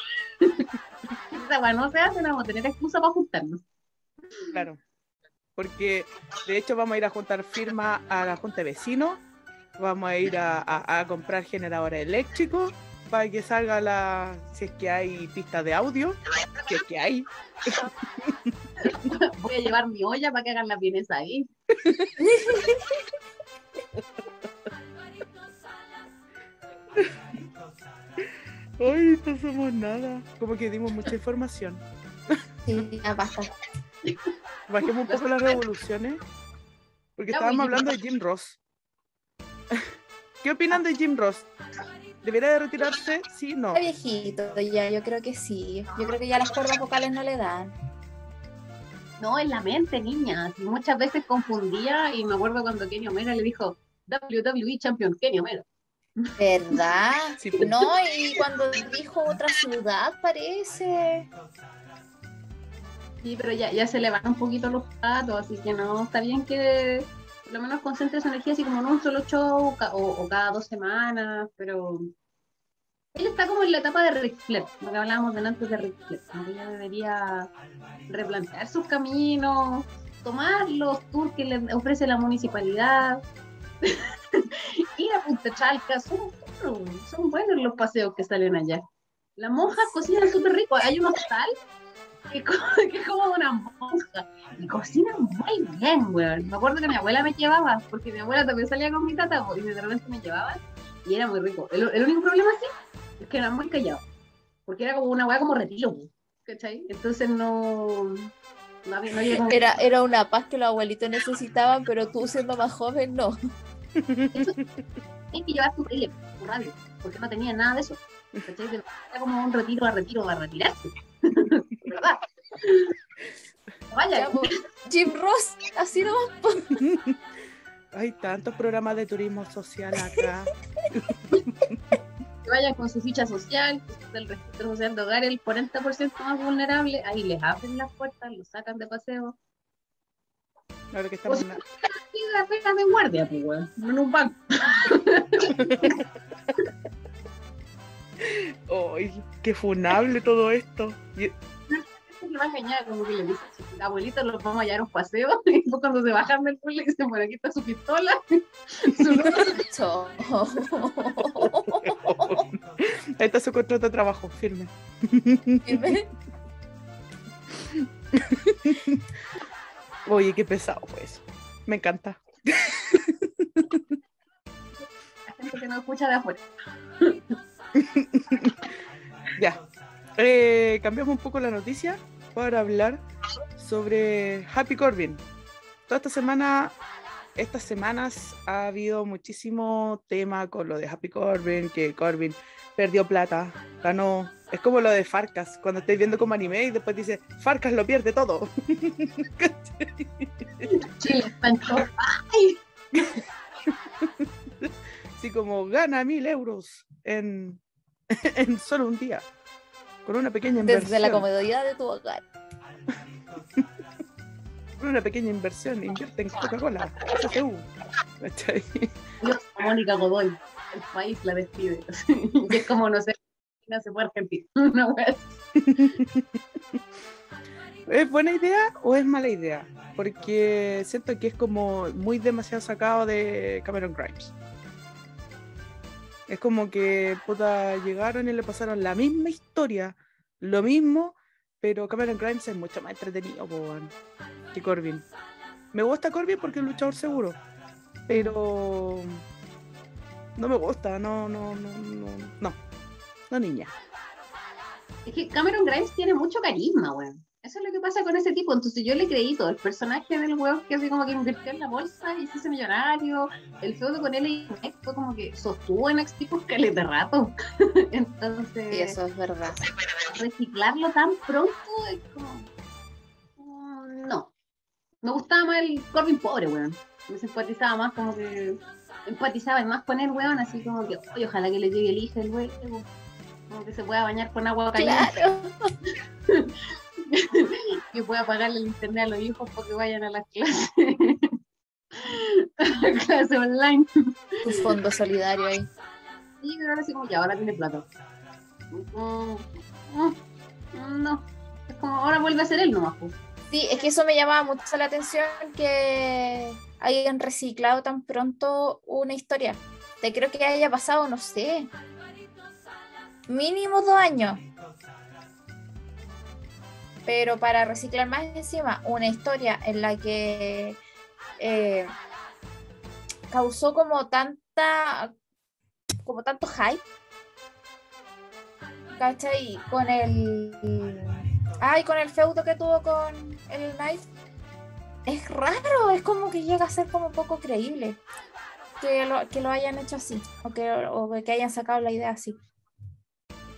esa wea no se hace, no vamos a tener excusa para juntarnos. Claro. Porque de hecho vamos a ir a juntar firma a la junta de vecinos. Vamos a ir a, a- a comprar generadores eléctricos para que salga la. Si es que hay pistas de audio. Si es que hay. Voy a llevar mi olla para que hagan las bienes ahí. Ay, no somos nada. Como que dimos mucha información. sí, ya basta. Bajemos un poco las revoluciones. Porque estábamos hablando de Jim Ross. ¿Qué opinan de Jim Ross? ¿Debería de retirarse? Sí, no. Está viejito ya, yo creo que sí. Yo creo que ya las cuerdas vocales no le dan. No, en la mente, niña. Muchas veces confundía y me acuerdo cuando Kenny Omega le dijo WWE Champion Kenny Omega. ¿Verdad? Sí, pues. No, y cuando dijo otra ciudad parece. Sí, pero ya, ya se le van un poquito los patos, así que no, está bien que lo menos concentre su energía así como en un solo show o, cada dos semanas, pero él está como en la etapa de Ric Flair, lo que hablábamos antes de Ric ya debería replantear sus caminos, tomar los tours que le ofrece la municipalidad, ir a Punta Chalca, son, son buenos los paseos que salen allá. Las monjas cocinan súper rico, hay un hostal que es como, que es como una monja. Y cocina muy bien, weón. Me acuerdo que mi abuela me llevaba, porque mi abuela también salía con mi tata, y de repente me llevaban, y era muy rico. El, el único problema, sí, es que era muy callado. Porque era como una weá como retiro, ¿cachai? Entonces no. No, había- no Era, era una paz que los abuelitos necesitaban, pero tú siendo más joven, no. Tienes que llevar tu tele, tu radio, porque no tenía nada de eso. Era como un retiro a retiro a retirarse. ¿Verdad? Vaya, Ya, po. Jim Ross, así nomás. Hay tantos programas de turismo social acá. que vayan con su ficha social, del registro social de hogar, el 40% más vulnerable, ahí les abren las puertas, los sacan de paseo. Ahora que estamos en la- Y las reglas de guardia, pues, weón, en un banco. ¡Ay, qué funable todo esto! Y- Se va a engañar, como que le dicen, abuelita, los vamos a llevar a un paseo, y después cuando se bajan del pueblo le dicen, bueno, aquí está su pistola, su Cho. Ahí está su contrato de trabajo, firme. Oye, qué pesado fue eso. Me encanta. la gente que no escucha de afuera. Ya. Eh, cambiamos un poco la noticia para hablar sobre Happy Corbin. Toda esta semana, estas semanas ha habido muchísimo tema con lo de Happy Corbin, que Corbin perdió plata, ganó. Es como lo de Farcas, cuando estáis viendo como anime y después dice, Farcas lo pierde todo. Así como gana mil euros en, en solo un día. Con una pequeña inversión. Desde la comodidad de tu hogar. Con una pequeña inversión, invierte en Coca-Cola. ¿Cachai? Yo, Mónica Godoy, el país la despide. y es como, no sé, no se puede Argentina. Una wea así. ¿Es buena idea o es mala idea? Porque siento que es como muy demasiado sacado de Cameron Grimes. Es como que puta, llegaron y le pasaron la misma historia, lo mismo, pero Cameron Grimes es mucho más entretenido po, que Corbin. Me gusta Corbin porque es luchador seguro, pero no me gusta, no, no, no, no, no, no niña. Es que Cameron Grimes tiene mucho carisma, weón. Eso es lo que pasa con ese tipo. Entonces yo le creí todo. El personaje del weón que así como que invirtió en la bolsa y se hizo millonario. El feudo con él y fue como que sostuvo en NXT por caleta de rato. Entonces, Sí, eso es verdad. reciclarlo tan pronto es como. mm, No. Me gustaba más el Corbin pobre, weón. Me simpatizaba más como que. Empatizaba más con él, weón, así como que, oye, ojalá que le llegue el hijo, el weón. Como que se pueda bañar con agua caliente. Claro. que pueda pagarle el internet a los hijos para que vayan a las clases. a clase online. Tu fondo solidario ahí. Sí, pero ahora sí como ya, ahora tiene plata. Mm, No. Es como ahora vuelve a ser él nomás. pues. Sí, es que eso me llamaba mucho la atención que hayan reciclado tan pronto una historia. Te creo que haya pasado, no sé, mínimo dos años. Pero para reciclar más encima una historia en la que eh, causó como tanta, como tanto hype, ¿cachai? Con el, ay, con el feudo que tuvo con el Knight, es raro, es como que llega a ser como poco creíble que lo, que lo hayan hecho así, o que, o que hayan sacado la idea así.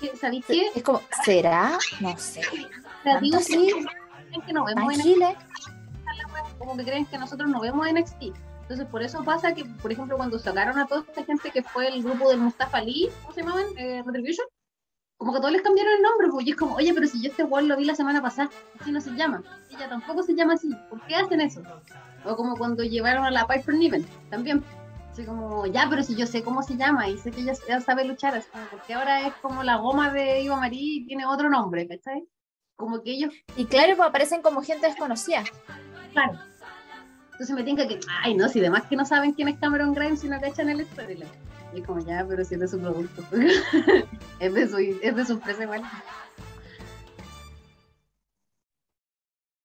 ¿Qué- ¿Sabéis qué? Es como, ¿será? No sé. Te digo ¿Tanto así? que no vemos en Chile? como que creen que nosotros no vemos NXT. Entonces, por eso pasa que, por ejemplo, cuando sacaron a toda esta gente que fue el grupo del Mustafa Ali, ¿cómo se llamaban? Eh, Retribution. Como que todos les cambiaron el nombre, y es como, oye, pero si yo este wall lo vi la semana pasada, así no se llama. Ella tampoco se llama así. ¿Por qué hacen eso? O como cuando llevaron a la Piper Niven, también. Así como, ya, pero si yo sé cómo se llama y sé que ella, sabe luchar, es como, porque ahora es como la goma de Iva Marie y tiene otro nombre, ¿cachai? Como que ellos Y claro, pues aparecen como gente desconocida. Claro. Entonces me tinca que, ay, no, si demás que no saben quién es Cameron Grimes y no cachan el storyline. Y es como, ya, pero si es de su producto. es, de su, es de su empresa igual.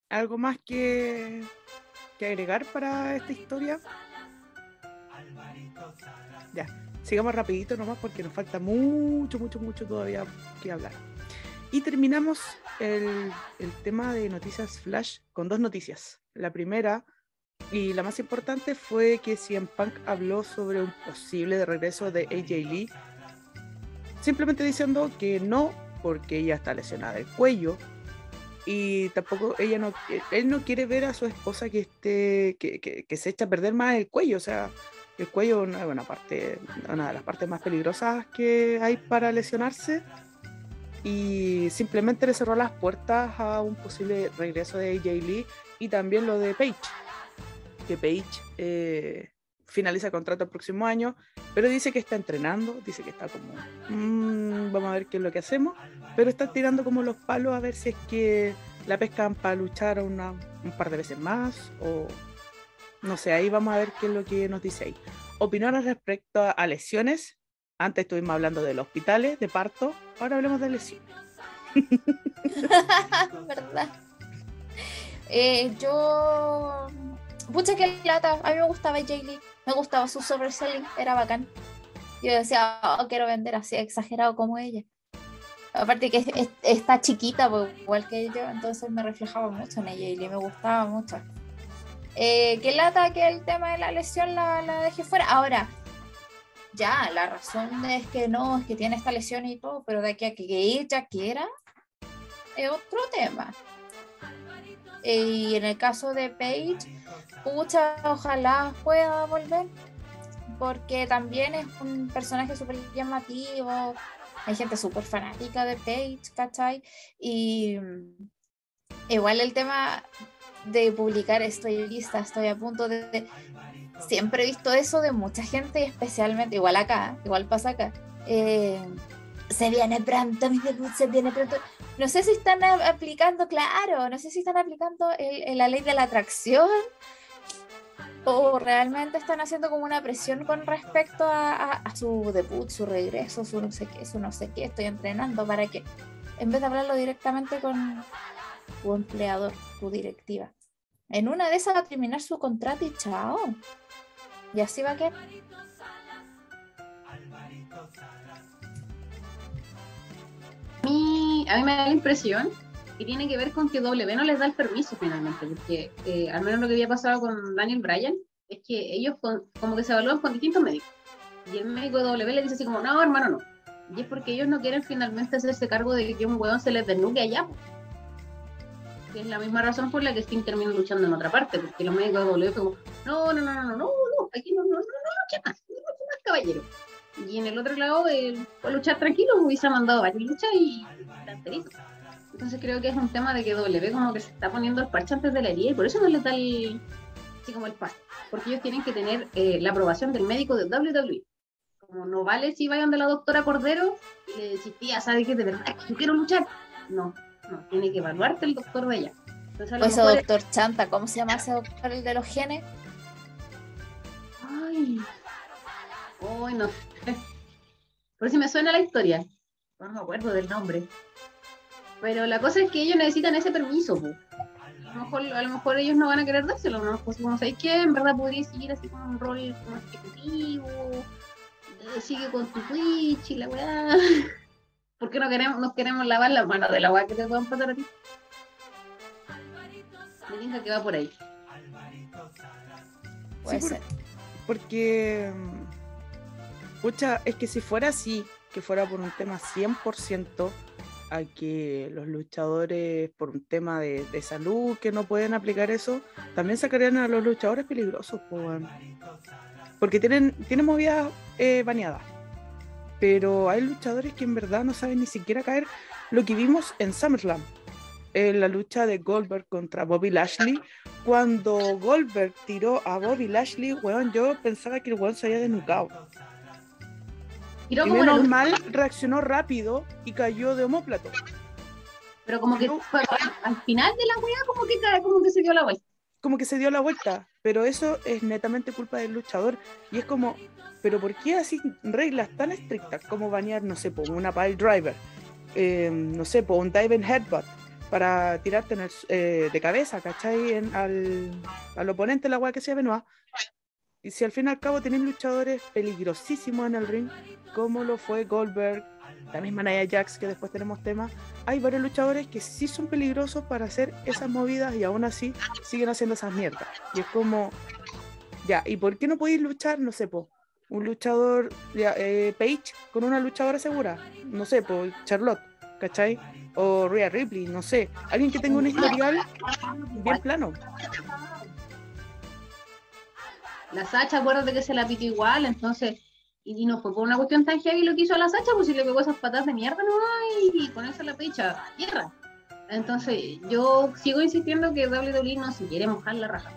¿Algo más que, que agregar para esta historia? Ya, sigamos rapidito nomás porque nos falta mucho, mucho, mucho todavía que hablar. Y terminamos el, el tema de noticias flash con dos noticias. La primera y la más importante fue que CM Punk habló sobre un posible regreso de AJ Lee, simplemente diciendo que no, porque ella está lesionada del cuello y tampoco ella no él no quiere ver a su esposa que esté que, que- que se echa a perder más el cuello o sea el cuello es una parte una de las partes más peligrosas que hay para lesionarse y simplemente le cerró las puertas a un posible regreso de AJ Lee y también lo de Paige que Paige eh, finaliza contrato el próximo año pero dice que está entrenando dice que está como "Mm, vamos a ver qué es lo que hacemos pero está tirando como los palos a ver si es que la pescan para luchar una- un par de veces más o no sé, ahí vamos a ver qué es lo que nos dice ahí. Opiniones respecto a lesiones. Antes estuvimos hablando de los hospitales, de parto, ahora hablemos de lesiones. ¿Verdad? Eh, yo. Pucha que lata. A mí me gustaba Jay Lee. Me gustaba su sobreselling. Era bacán. Yo decía, oh, quiero vender así, exagerado como ella. Aparte que es- es- está chiquita, pues, igual que yo, entonces me reflejaba mucho en ella y me gustaba mucho. Eh, qué lata que el tema de la lesión la, la dejé fuera. Ahora, ya, la razón es que no, es que tiene esta lesión y todo, pero de aquí a que ella quiera, es otro tema. Y en el caso de Paige, pucha, ojalá pueda volver, porque también es un personaje súper llamativo. Hay gente súper fanática de Paige, ¿cachai? Y mm, igual el tema de publicar estoy lista, estoy a punto de... Siempre he visto eso de mucha gente, especialmente, igual acá, igual pasa acá. Eh, se viene pronto, mi debut se viene pronto. No sé si están aplicando, claro, no sé si están aplicando la ley de la atracción o realmente están haciendo como una presión con respecto a, su debut, su regreso, su no sé qué, su no sé qué, estoy entrenando para que, en vez de hablarlo directamente con tu empleador, tu directiva, en una de esas va a terminar su contrato y chao. Y así va a quedar. A mí, me da la impresión que tiene que ver con que W no les da el permiso finalmente, porque eh, al menos lo que había pasado con Daniel Bryan es que ellos como que se evalúan con distintos médicos. Y el médico de W le dice así como, no, hermano, no. Y es porque ellos no quieren finalmente hacerse cargo de que un hueón se les desnuque allá. es la misma razón por la que Sting termina luchando en otra parte, porque los médicos de W como, no, no, no, no, no, aquí no, no, no, no, más, no, no, más, caballero. Y en el otro lado, él a luchar tranquilo, hubiese mandado varias luchas y Entonces creo que es un tema de que W como que se está poniendo el parche antes de la herida y por eso no le da el, así como el paso. Porque ellos tienen que tener eh, la aprobación del médico de WWE. Como no vale si vayan de la doctora Cordero y le decís, tía, ¿sabes qué? De verdad yo quiero luchar. No, no, tiene que evaluarte el doctor de ella. Entonces, ese doctor Chanta, ¿cómo se llama ese doctor, el de los genes? Ay, Uy, no Por si me suena la historia. No me acuerdo del nombre. Pero la cosa es que ellos necesitan ese permiso. A, lo mejor, a lo mejor ellos no van a querer dárselo. ¿no? Pues como sabéis que en verdad podría seguir así con un rol como ejecutivo. Eh, sigue con tu Twitch y la weá. ¿Por qué no queremos, nos queremos lavar las manos de la weá que te puedan pasar a ti? Me que va por ahí. Puede ser. Porque Pucha, es que si fuera así, que fuera por un tema 100% a que los luchadores, por un tema de, salud, que no pueden aplicar eso, también sacarían a los luchadores peligrosos, porque tienen, tienen movidas eh, baneadas. Pero hay luchadores que en verdad no saben ni siquiera caer lo que vimos en SummerSlam, en la lucha de Goldberg contra Bobby Lashley. Cuando Goldberg tiró a Bobby Lashley, weón, yo pensaba que el weón se había denucado y menos mal reaccionó rápido y cayó de homóplato. Pero como que al final de la weá como que, como que se dio la vuelta. Como que se dio la vuelta, pero eso es netamente culpa del luchador. Y es como, pero ¿por qué así reglas tan estrictas como banear, no sé, por una pile driver, eh, no sé, por un diving headbutt para tirarte eh, de cabeza, ¿cachai? al, al oponente la weá que sea Benoit y si al fin y al cabo tienen luchadores peligrosísimos en el ring, como lo fue Goldberg, la misma Jax, que después tenemos temas, hay varios luchadores que sí son peligrosos para hacer esas movidas y aún así siguen haciendo esas mierdas. Y es como, ya, ¿y por qué no podéis luchar? No sé, po, un luchador, ya, eh, Paige, con una luchadora segura, no sé, po, Charlotte, ¿cachai? O Rhea Ripley, no sé, alguien que tenga un historial bien plano la Sacha, acuérdate que se la pitió igual, entonces, y, no fue por una cuestión tan heavy lo que hizo a la Sacha, pues si le pegó esas patas de mierda, no y con eso la picha, tierra. Entonces, yo sigo insistiendo que WWE no se quiere mojar la raja.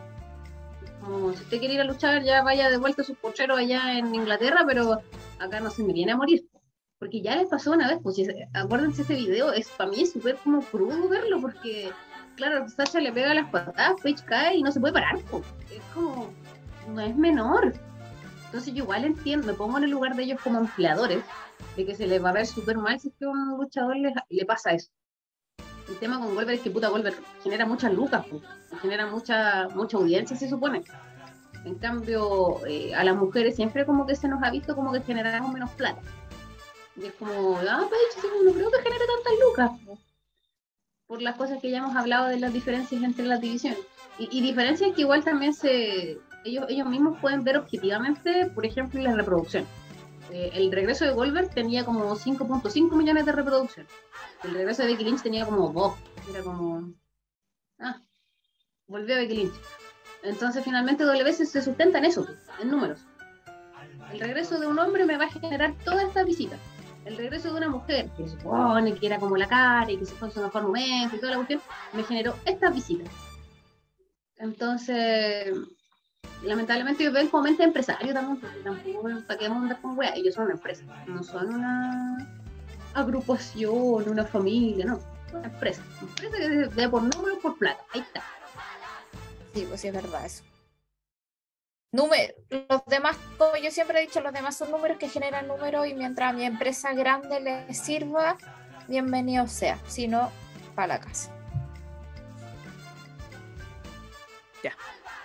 Como si usted quiere ir a luchar, ya vaya de vuelta a sus pocheros allá en Inglaterra, pero acá no se me viene a morir. Porque ya les pasó una vez, pues acuérdense ese video, es para mí es súper como crudo verlo, porque claro, Sacha le pega las patas, Paige cae y no se puede parar. Pues. Es como, no es menor. Entonces yo igual entiendo, me pongo en el lugar de ellos como empleadores, de que se les va a ver súper mal si es que a un luchador le, le, pasa eso. El tema con Wolver es que puta Wolver genera muchas lucas, genera mucha, mucha audiencia, se supone. En cambio, eh, a las mujeres siempre como que se nos ha visto como que generamos menos plata. Y es como, ah, pues no creo que genere tantas lucas. Por las cosas que ya hemos hablado de las diferencias entre las divisiones. Y, y diferencias que igual también se, ellos, ellos mismos pueden ver objetivamente, por ejemplo, la reproducción. Eh, el regreso de Goldberg tenía como 5.5 millones de reproducciones. El regreso de Becky Lynch tenía como 2. Era como. Ah, volvió Becky Lynch. Entonces finalmente W se sustenta en eso, en números. El regreso de un hombre me va a generar todas estas visitas. El regreso de una mujer, que supone que era como la cara y que se fue en su mejor momento y toda la cuestión, me generó estas visitas. Entonces, lamentablemente yo veo como mente empresario también, porque tampoco para qué andar con wea, ellos son una empresa, no son una agrupación, una familia, no, una empresa, una empresa que de, por números por plata, ahí está. Sí, pues sí, es verdad eso. Número, los demás, como yo siempre he dicho, los demás son números que generan números y mientras a mi empresa grande les sirva, bienvenido sea. Si no, para la casa. Ya.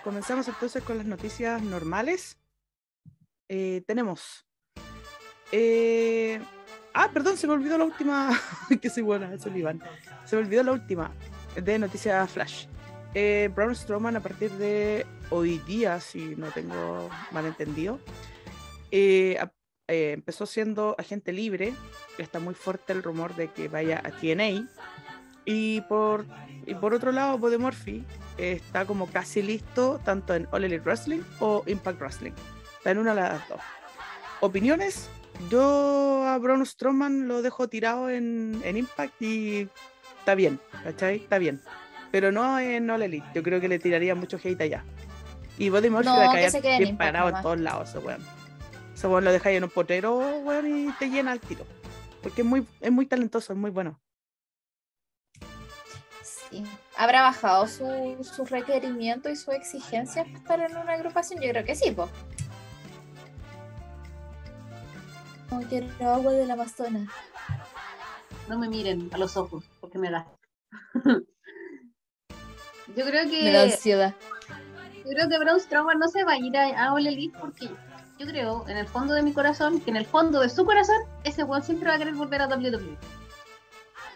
Comenzamos entonces con las noticias normales. Eh, tenemos. eh, Ah, perdón, se me olvidó la última. que soy buena, soy Iván. Se me olvidó la última de noticias Flash. Eh, Braun Strowman a partir de hoy día, si no tengo malentendido, eh, eh, empezó siendo agente libre. Está muy fuerte el rumor de que vaya a TNA. Y por, y por otro lado, Body Murphy está como casi listo tanto en All Elite Wrestling o Impact Wrestling. Está en una de las dos. Opiniones. Yo a Braun Strowman lo dejo tirado en, en Impact y está bien, ¿cachai? Está bien. Pero no en All Elite. Yo creo que le tiraría mucho hate allá. Y Body Murphy No, que se quede en bien parado en todos lados, ese weón. Ese weón lo dejáis en un potero, weón, y te llena el tiro. Porque es muy, es muy talentoso, es muy bueno. Sí. ¿Habrá bajado su, su requerimiento y su exigencia para estar en una agrupación? Yo creo que sí, pues. No quiero agua del Amazonas. No me miren a los ojos, porque me da. yo creo que Me da ansiedad. Yo creo que Braun Strowman no se va a ir a, a All Elite porque yo creo, en el fondo de mi corazón, que en el fondo de su corazón, ese weón siempre va a querer volver a WWE.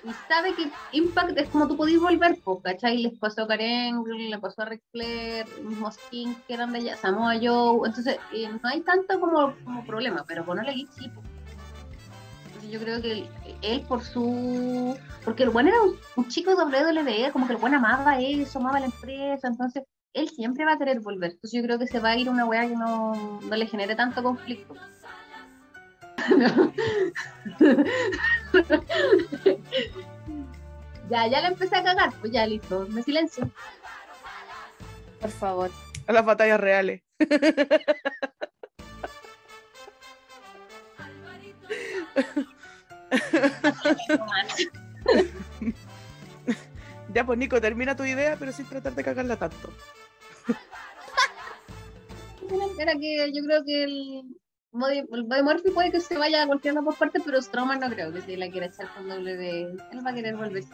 Y sabe que Impact es como tú podís volver, po, ¿cachai? Les pasó a Karen, le pasó a Ric Flair, el mismo Sting que eran de allá, Samoa Joe, entonces eh, no hay tanto como, como problema, pero con All Elite sí, yo creo que él, él por su... Porque el buen era un, un chico WWE, como que el buen amaba eso, amaba la empresa, entonces él siempre va a querer volver. Entonces yo creo que se va a ir una weá que no, no le genere tanto conflicto. No. ya, ya la empecé a cagar, pues ya listo, me silencio. Por favor. A las batallas reales. Ya, pues Nico, termina tu idea, pero sin tratar de cagarla tanto. Era que yo creo que el Body, el Body Murphy puede que se vaya golpeando por parte, pero Strowman no creo que se la quiera echar con W. Él va a querer volver.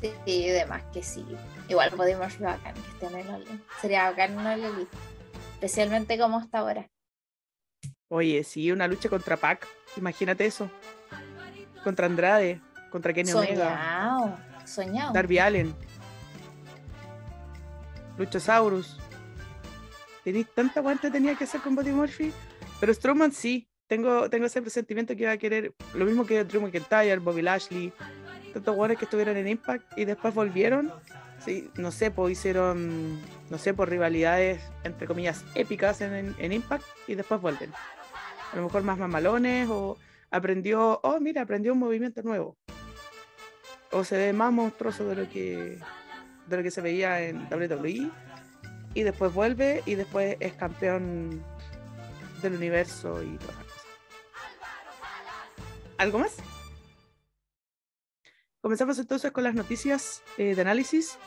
Sí, y demás que sí. Igual podemos ser bacán que estén en el Sería bacán en el. Especialmente como hasta ahora. Oye, sí, una lucha contra Pac. Imagínate eso. Contra Andrade, contra Kenny Omega, Soñado. Soñado. Darby Allen, Luchasaurus. Tenéis tanta guante tenía que hacer con Body Murphy. Pero Strowman sí. Tengo, tengo ese presentimiento que iba a querer lo mismo que Drew McIntyre, Bobby Lashley, tantos jugadores que estuvieron en Impact y después volvieron. Sí, no sé, pues hicieron, no sé, por rivalidades, entre comillas, épicas en Impact y después vuelven. A lo mejor más mamalones o aprendió, oh, mira, aprendió un movimiento nuevo. O se ve más monstruoso de lo que, de lo que se veía en WWE y después vuelve y después es campeón del universo y todas esas cosas. ¿Algo más? Comenzamos entonces con las noticias eh, de análisis.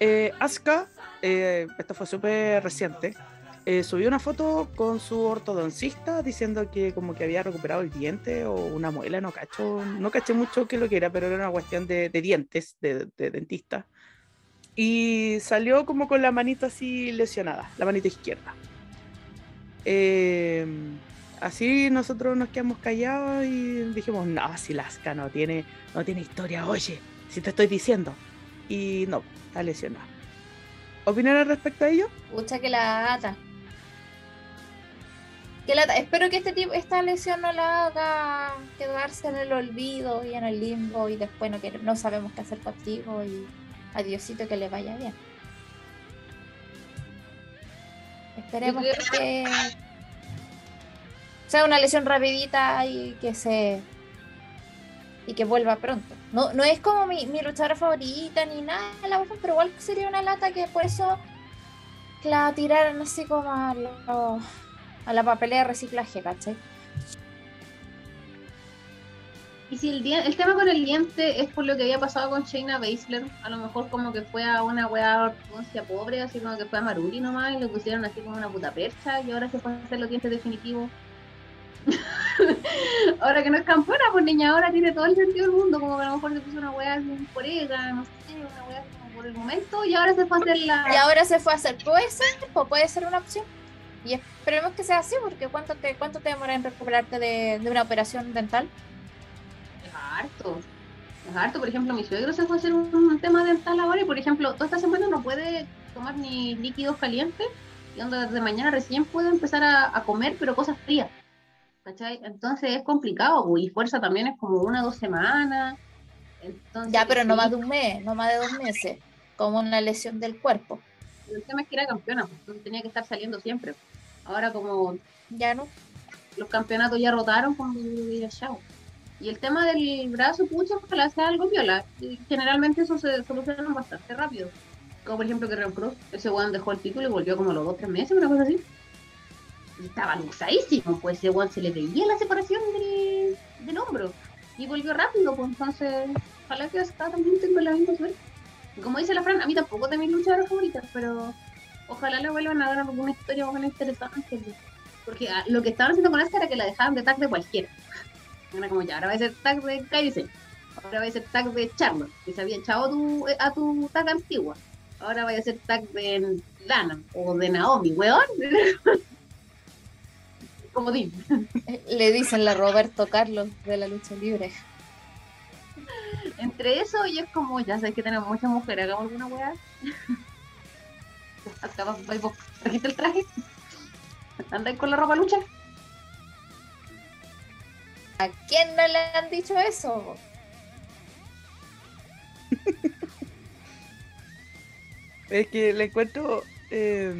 Eh, Asuka, eh, esto fue súper reciente, eh, subió una foto con su ortodoncista diciendo que como que había recuperado el diente o una muela, no cacho, no caché mucho qué lo que era, pero era una cuestión de, de dientes, de, de dentista. Y salió como con la manito así lesionada, la manito izquierda. Eh, así nosotros nos quedamos callados y dijimos, no, si Lasca no tiene, no tiene historia, oye, si te estoy diciendo. Y no, está lesionada. ¿Opinión al respecto a ello? Pucha que la ata. Que lata. Espero que este tipo, esta lesión no la haga quedarse en el olvido y en el limbo y después no, quere- no sabemos qué hacer contigo y Adiosito que le vaya bien. Esperemos que sea una lesión rapidita y que se y que vuelva pronto. No, no es como mi, mi luchadora favorita ni nada, la verdad, pero igual sería una lata que por eso la tiraran así como a, lo- a la papelera de reciclaje, ¿cachai? Y si el, el tema con el diente es por lo que había pasado con Shayna Baszler, a lo mejor como que fue a una weá ortodoncia pobre, así como que fue a Maruri nomás y le pusieron así como una puta percha y ahora se a hacer los dientes definitivos. ahora que no es campeona, pues niña, ahora tiene todo el sentido del mundo, como que a lo mejor se puso una weá así por ella, no sé, una weá como por el momento y ahora se fue a hacer la... Y ahora se fue a hacer. Puede ser, pues, puede ser una opción. Y esperemos que sea así, porque ¿cuánto te, cuánto te demora en recuperarte de una operación dental? Harto. Es harto. Por ejemplo, mi suegro se fue a hacer un, un tema dental ahora y, por ejemplo, toda esta semana no puede tomar ni líquidos calientes y onda desde mañana recién puede empezar a, a comer, pero cosas frías. ¿Cachai? Entonces es complicado y fuerza también es como una o dos semanas. Entonces, Ya, pero no más de un mes, no más de dos meses, como una lesión del cuerpo. El tema es que era campeona, pues, entonces tenía que estar saliendo siempre. Ahora como Ya no. los campeonatos ya rotaron cuando yo iba a Chao. Y el tema del brazo, pucha, ojalá sea algo viola. Generalmente eso se soluciona bastante rápido. Como por ejemplo que Ron Cross, ese weón dejó el título y volvió como los dos tres meses, una cosa así. Y estaba luxadísimo, pues ese weón se le veía la separación del, del hombro. Y volvió rápido, pues entonces, ojalá que hasta también tenga la misma suerte. Y como dice la Fran, a mí tampoco mis luchadoras favoritas, pero ojalá le vuelvan a dar alguna historia más interesante. pues. Porque ah, lo que estaban haciendo con esta era que la dejaban de tag de cualquiera. Era como ya, ahora va a ser tag de Kairi Sane. Ahora va a ser tag de Charlotte, que se había echado tu- a tu tag antigua. Ahora va a ser tag de Lana o de Naomi, weón. Como di. Le dicen la Roberto Carlos de la lucha libre. Entre eso y es como, ya sabes que tenemos muchas mujeres, hagamos alguna weá. Vos, vos, vos, trajiste el traje. ¿Andáis con la ropa lucha? ¿A quién no le han dicho eso? Es que le encuentro. eh,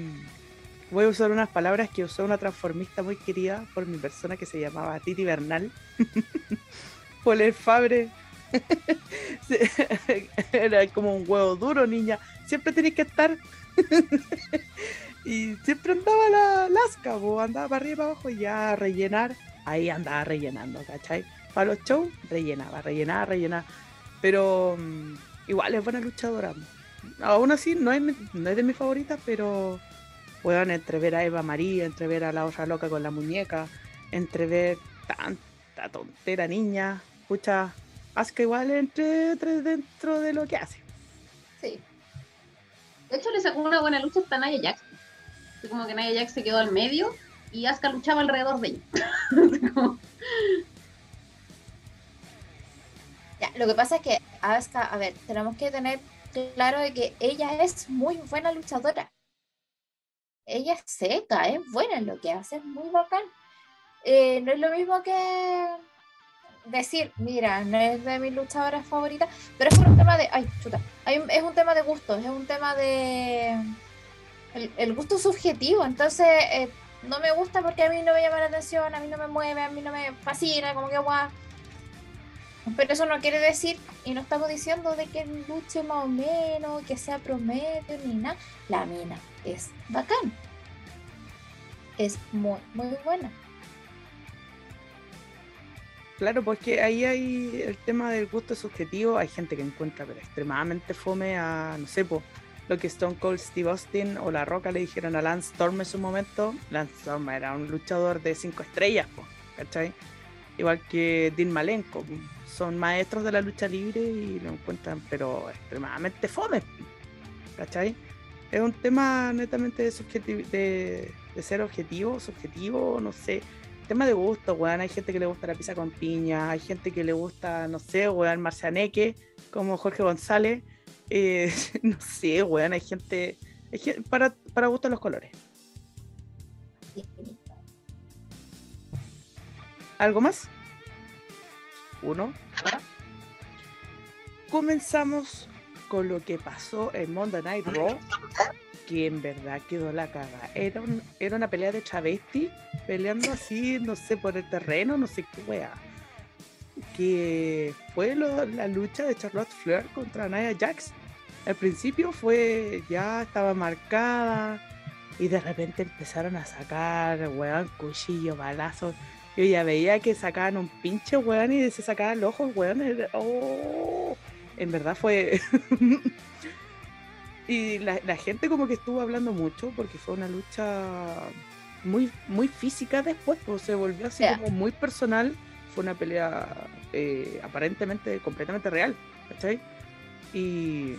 voy a usar unas palabras que usó una transformista muy querida por mi persona que se llamaba Titi Bernal. Poler Fabre. Era como un huevo duro, niña. Siempre tenés que estar. y siempre andaba la lasca, andaba para arriba y para abajo ya a rellenar. Ahí andaba rellenando, ¿cachai? Para los shows, rellenaba, rellenaba, rellenaba. Pero mm, igual es buena luchadora. Aún así, no es, no es de mis favoritas, pero bueno, entre ver a Eva María, entre ver a la otra loca con la muñeca, entre ver tanta tontera niña, escucha, Asuka igual entre, entre dentro de lo que hace. Sí. De hecho, le sacó una buena lucha hasta Nia Jax. Como que Nia Jax se quedó al medio y Asuka luchaba alrededor de ella. Ya, lo que pasa es que Asuka, a ver, tenemos que tener claro de que ella es muy buena luchadora. Ella es seca, es buena en lo que hace, es muy bacán. Eh, no es lo mismo que decir, mira, no es de mis luchadoras favoritas, pero es un tema de, ay, chuta, es un tema de gusto, es un tema de, el, el gusto subjetivo, entonces eh, no me gusta porque a mí no me llama la atención, a mí no me mueve, a mí no me fascina, como que guau. Pero eso no quiere decir, y no estamos diciendo de que luche más o menos, que sea promedio ni nada. La mina es bacán. Es muy, muy buena. Claro, pues que ahí hay el tema del gusto subjetivo. Hay gente que encuentra pero extremadamente fome a, no sé, pues, lo que Stone Cold Steve Austin o La Roca le dijeron a Lance Storm en su momento. Lance Storm era un luchador de cinco estrellas, pues, ¿cachai? Igual que Dean Malenko. Son maestros de la lucha libre y lo encuentran, pero extremadamente fome, ¿cachai? Es un tema netamente de ser objetivo, subjetivo, no sé tema de gusto, weón. Hay gente que le gusta la pizza con piña, hay gente que le gusta, no sé, weón, marcianeque, como Jorge González. Eh, no sé, weón, hay gente, para, para gustos los colores. ¿Algo más? Uno. Comenzamos con lo que pasó en Monday Night Raw, que en verdad quedó la caga. Era, era una pelea de travesti, peleando así, no sé, por el terreno, no sé qué wea. Que fue la lucha de Charlotte Flair contra Nia Jax. Al principio fue, ya estaba marcada, y de repente empezaron a sacar, weón, cuchillo, balazos. Yo ya veía que sacaban un pinche weón y se sacaban los ojos, weón. oh, en verdad fue. y la, la gente como que estuvo hablando mucho porque fue una lucha muy, muy física después, pues se volvió así como muy personal. Fue una pelea eh, aparentemente completamente real, ¿cachai? Y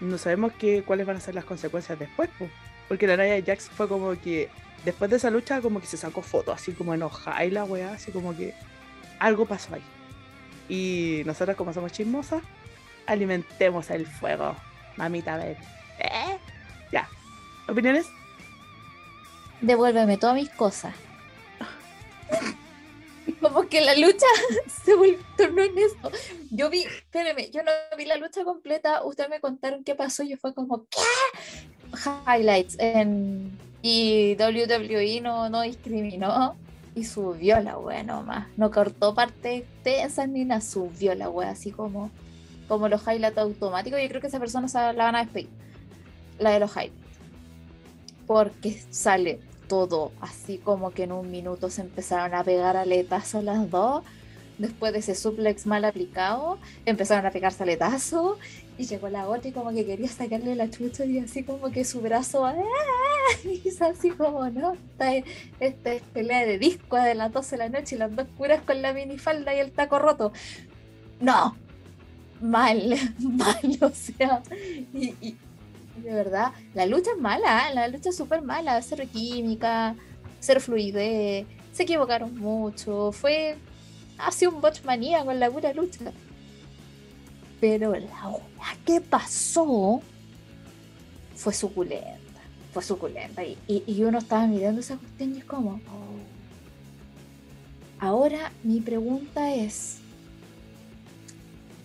no sabemos qué, cuáles van a ser las consecuencias después, pues. Porque la Nia Jax fue como que después de esa lucha como que se sacó fotos así como enojada y la weá, así como que algo pasó ahí. Y nosotros como somos chismosas, alimentemos el fuego, mamita, ver. ¿Eh? Ya. ¿Opiniones? Devuélveme todas mis cosas. Como que la lucha se tornó en eso. Yo vi, espérame, yo no vi la lucha completa. Ustedes me contaron qué pasó. y Yo fue como, ¿qué? Highlights. En, y WWE no, no discriminó y subió la wea nomás. No cortó partes tensas ni nada. Subió la wea así como, como los highlights automáticos. Yo creo que esa persona la van a despedir. La de los highlights porque sale todo así como que en un minuto se empezaron a pegar aletazos las dos. Después de ese suplex mal aplicado, empezaron a pegarse aletazos y llegó la otra y como que quería sacarle la chucha y así como que su brazo ¡ah! hizo así como no, esta es, es pelea de disco de las 12 de la noche y las dos curas con la minifalda y el taco roto. No, mal, mal, o sea, y, y- y de verdad, la lucha es mala, ¿eh? la lucha es súper mala, cero química, cero fluidez, se equivocaron mucho, fue así un botch manía con la pura lucha. Pero la weá que pasó fue suculenta, fue suculenta. Y, y- uno estaba mirando esa cuestión y como... oh. Ahora mi pregunta es,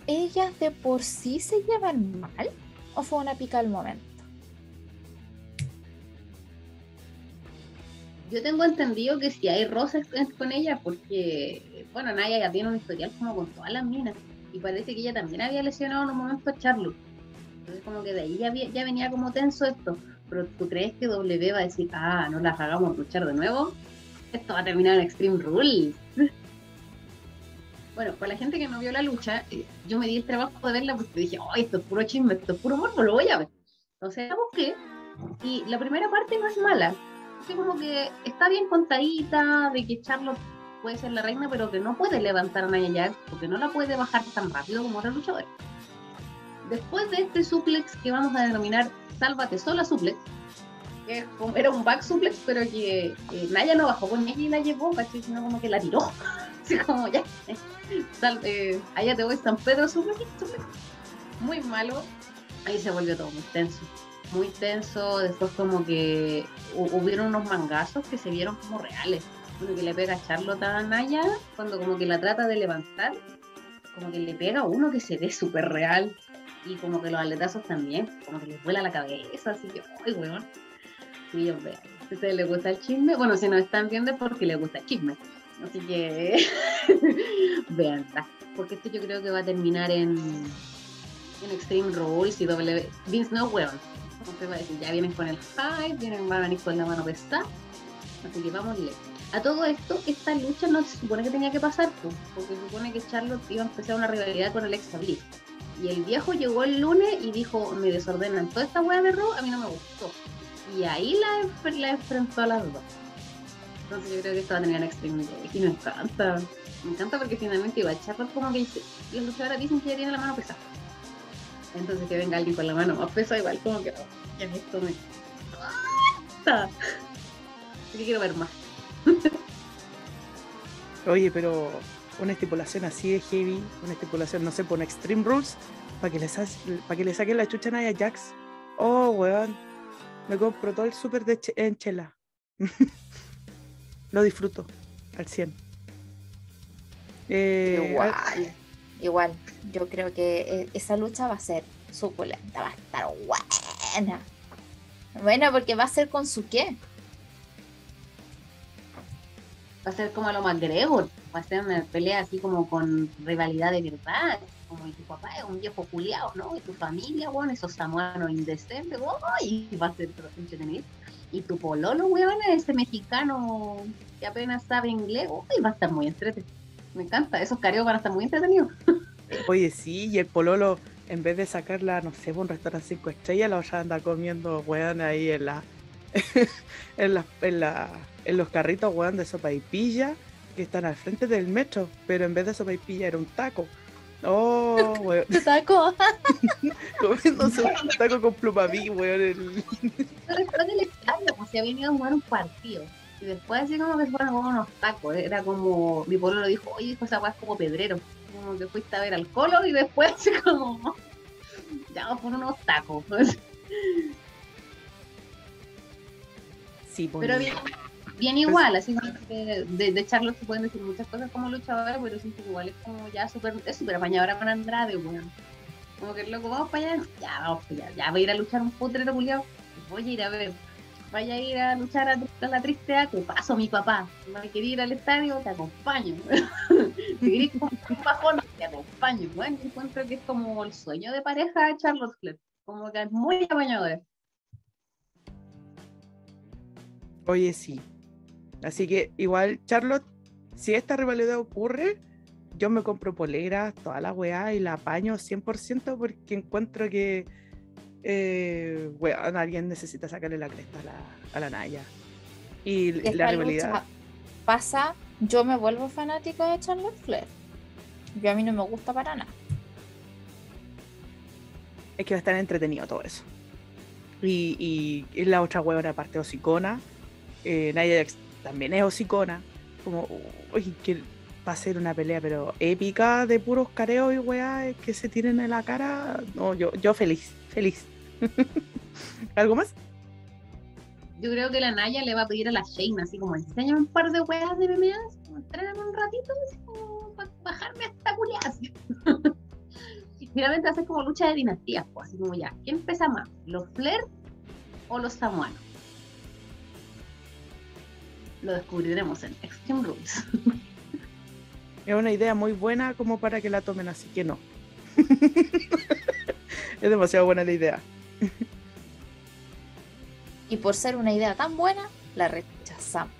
¿ellas de por sí se llevan mal o fue una pica al momento? Yo tengo entendido que si hay roces con- ella, porque, bueno, Naya ya tiene un historial como con todas las minas. Y parece que ella también había lesionado en un momento a Charlotte. Entonces, como que de ahí ya venía como tenso esto. Pero ¿tú crees que W va a decir, ah, no las hagamos luchar de nuevo? Esto va a terminar en Extreme Rules. Bueno, para la gente que no vio la lucha, eh, yo me di el trabajo de verla porque dije, oh, esto es puro chisme, esto es puro morbo, lo voy a ver. Entonces la busqué y la primera parte no es mala. Así como que está bien contadita de que Charlotte puede ser la reina, pero que no puede levantar a Nia Jax porque no la puede bajar tan rápido como otros luchadores. Después de este suplex que vamos a denominar Sálvate sola suplex, que era un back suplex, pero que Naya no bajó con ella y la llevó, sino como que la tiró. Así como ya, eh, allá te voy San Pedro suplex, suplex. Muy malo. Ahí se volvió todo muy tenso muy tenso, después como que hu- hubieron unos mangazos que se vieron como reales. Uno que le pega a Charlotte a Naya, cuando como que la trata de levantar, como que le pega a uno que se ve súper real. Y como que los aletazos también, como que les vuela la cabeza, así que, ¡ay, weón! Sí, hombre, si ustedes gusta el chisme, bueno, si no están viendo es porque les gusta el chisme. Así que, veanla. Porque esto yo creo que va a terminar en, en Extreme Rules y W. Vince no, weón. Ya vienen con el hype, vienen, van a venir con la mano pesada. Así que vamos. A todo esto, esta lucha no se supone que tenía que pasar, pues, porque se supone que Charlotte iba a empezar una rivalidad con Alexa Bliss. Y el viejo llegó el lunes y dijo, me desordenan toda esta wea de Raw, a mí no me gustó. Y ahí la, enf- la enfrentó a las dos. Entonces yo creo que esto va a tener un Extreme y me encanta. Me encanta porque finalmente iba a Charlotte como que dice, los luchadores dicen que ella tiene la mano pesada. Entonces que venga alguien con la mano más pesada igual como que, oh, ya esto me... ¡Ah! Así que quiero ver más. Oye, pero una estipulación así de heavy, una estipulación, no sé, por Extreme Rules, para que, le que le saquen la chucha a Nia Jax. Oh, weón. Me compro todo el súper de en chela. Lo disfruto al 100. Eh, Igual, al- igual. Yo creo que eh, esa lucha va a ser suculenta, va a estar buena. Buena porque va a ser con su qué. Va a ser como a lo McGregor. Va a ser una pelea así como con rivalidad de verdad. Como y tu papá es un viejo culiado, ¿no? Y tu familia, bueno, esos samuanos indecentes, y va a ser entretenido. Y tu pololo, weón, ese mexicano que apenas sabe inglés, uy, va a estar muy entretenido. Me encanta, esos careos van a estar muy entretenidos. Oye, sí, y el pololo, en vez de sacarla, no sé, un restaurante cinco estrellas, la a anda comiendo, weón, ahí en la, en la, en la, en los carritos, weón, de sopa y pilla, que están al frente del metro, pero en vez de sopa y pilla era un taco. Oh, weón. ¿Tu taco? Comiéndose un taco con plumaví, weón. El... Después del estadio, como si había venido a jugar un partido. Y después así como que se fueron a comer unos tacos. Era como, mi pueblo lo dijo, oye, esa weá es como pedrero. Como que fuiste a ver al colo y después así como, ya vamos por unos tacos. Sí, pues, Pero bien, bien igual, así que de, de Charlotte se pueden decir muchas cosas como luchadora, pero siento que igual es como ya súper, es súper apañadora con Andrade, weón. Como que loco, vamos para allá, ya, vamos para allá, ya voy a ir a luchar un putrero culiado, voy a ir a ver, vaya a ir a luchar a, a la triste A, te paso mi papá, si me quería ir al estadio, te acompaño. si querés un bajón, te acompaño, bueno, encuentro que es como el sueño de pareja de Charlotte Flair, como que es muy apañadora. Oye, sí. Así que igual, Charlotte, si esta rivalidad ocurre, yo me compro poleras, toda la weá y la apaño 100% porque encuentro que eh, alguien necesita sacarle la cresta a la, a la Naya. Y la rivalidad. Pasa, yo me vuelvo fanático de Charlotte Flair. Yo a mí no me gusta para nada. Es que va a estar entretenido todo eso. Y, y, y la otra huevona aparte hocicona. Eh, Nia Jax también es hocicona. Como, uy, que va a ser una pelea, pero épica de puros careos y weá que se tienen en la cara. No, yo, yo feliz, feliz. ¿Algo más? Yo creo que la Naya le va a pedir a la Shane, así como, enséñame un par de weas de MMA, entréname un ratito, así como, para bajarme a esta culiada. Y Finalmente hacer como lucha de dinastías, pues, así como ya, ¿quién pesa más? ¿Los Flair o los samuanos? Lo descubriremos en Extreme Rules. Es una idea muy buena como para que la tomen, así que no. es demasiado buena la idea. Y por ser una idea tan buena, la rechazamos.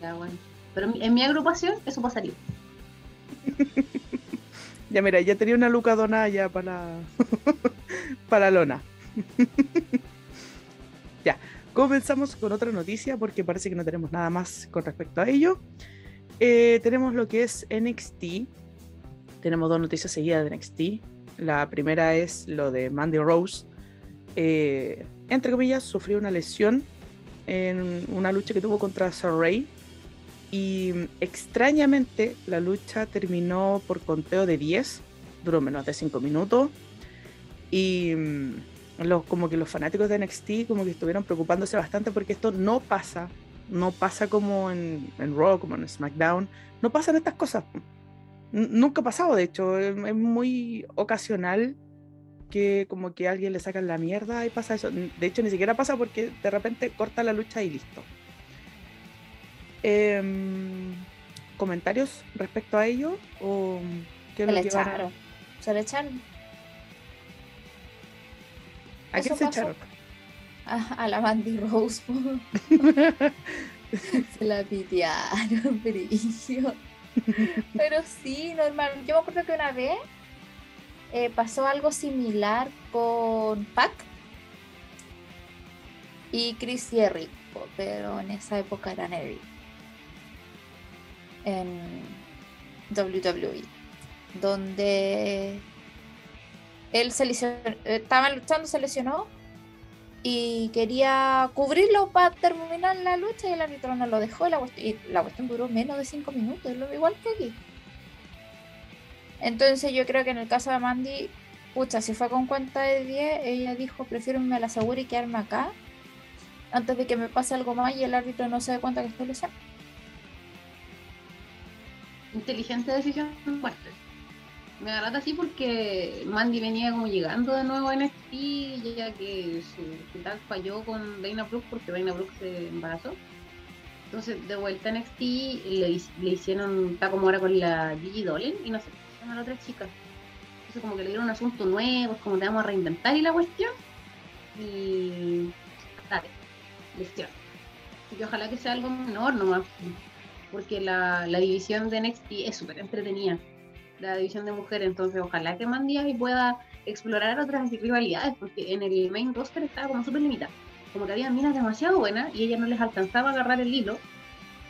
Ya, bueno. Pero en mi- agrupación eso pasaría. Ya mira, ya tenía una luca donada ya para, para Lona. ya, comenzamos con otra noticia porque parece que no tenemos nada más con respecto a ello. Eh, tenemos lo que es NXT. Tenemos dos noticias seguidas de NXT. La primera es lo de Mandy Rose. Eh, entre comillas, sufrió una lesión en una lucha que tuvo contra Sarray. Y extrañamente la lucha terminó por conteo de 10, duró menos de 5 minutos. Y mm, los, como que los fanáticos de NXT como que estuvieron preocupándose bastante porque esto no pasa, no pasa como en, en Raw, como en SmackDown, no pasan estas cosas. N- nunca ha pasado, de hecho, es, es muy ocasional que como que a alguien le sacan la mierda y pasa eso. De hecho, ni siquiera pasa porque de repente corta la lucha y listo. Em, ¿Comentarios respecto a ello? ¿O qué Se le echaron. Se le echaron ¿A quién se echaron? A, a la Mandy Rose. Se la pitearon, brillo. Pero sí, normal. Yo me acuerdo que una vez eh, pasó algo similar con Pac y Chris Jericho, pero en esa época eran Eric. En WWE. Donde él se lesionó, estaban luchando, se lesionó y quería cubrirlo para terminar la lucha y el árbitro no lo dejó y la, y la cuestión duró menos de 5 minutos, lo igual que aquí. Entonces yo creo que en el caso de Mandy, pucha, si fue con cuenta de 10, ella dijo, prefiero irme a la segura y quedarme acá antes de que me pase algo más y el árbitro no se dé cuenta que estoy lesionada. Inteligente decisión fuerte. Me lata así porque Mandy venía como llegando de nuevo a NXT, ya que su, su falló con Dana Brooke porque Dana Brooke se embarazó. Entonces, de vuelta a NXT, le, le hicieron, como ahora con la Gigi Dolan y no sé, llama la otra chica. Entonces, como que le dieron un asunto nuevo, es como te vamos a reinventar y la cuestión. Y. Dale, lesión. Así que ojalá que sea algo menor nomás. Porque la, la división de NXT es súper entretenida. La división de mujeres, entonces ojalá que Mandy pueda explorar otras rivalidades, porque en el main roster estaba como súper limitada como que había minas demasiado buenas y ella no les alcanzaba a agarrar el hilo.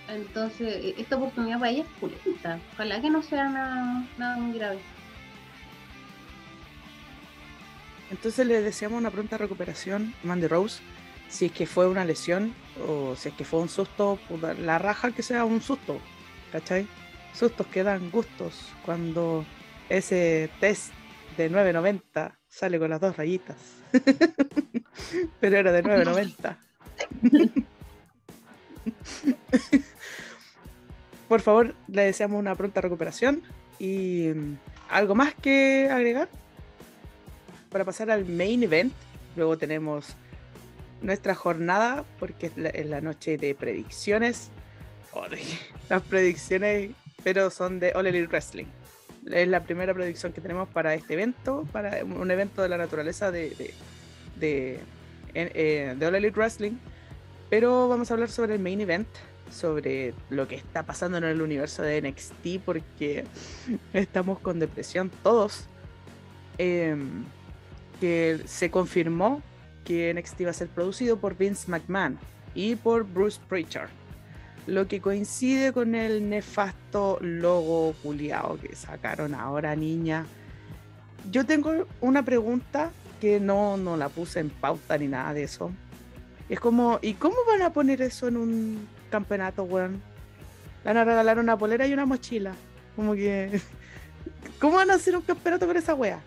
Entonces, e- esta oportunidad para ella es pulenta. Ojalá que no sea nada, nada muy grave. Entonces le deseamos una pronta recuperación Mandy Rose. Si es que fue una lesión o si es que fue un susto, la raja que sea un susto. ¿Cachai? Sustos que dan gustos cuando ese test de 9.90 sale con las dos rayitas. Pero era de 9.90. Por favor, le deseamos una pronta recuperación. ¿Y mm, algo más que agregar? Para pasar al main event, luego tenemos nuestra jornada, porque es la, es la noche de predicciones. Ay, Las predicciones, pero son de All Elite Wrestling. Es la primera predicción que tenemos para este evento, para un evento de la naturaleza de, de, de, eh, All Elite Wrestling. Pero vamos a hablar sobre el main event, sobre lo que está pasando en el universo de NXT, porque estamos con depresión todos. Em, que se confirmó que NXT iba a ser producido por Vince McMahon y por Bruce Pritchard. Lo que coincide con el nefasto logo culiao que sacaron ahora, niña. Yo tengo una pregunta que no, no la puse en pauta ni nada de eso. Es como, ¿y cómo van a poner eso en un campeonato, weón? Van a regalar una polera y una mochila. Como que. ¿Cómo van a hacer un campeonato con esa wea?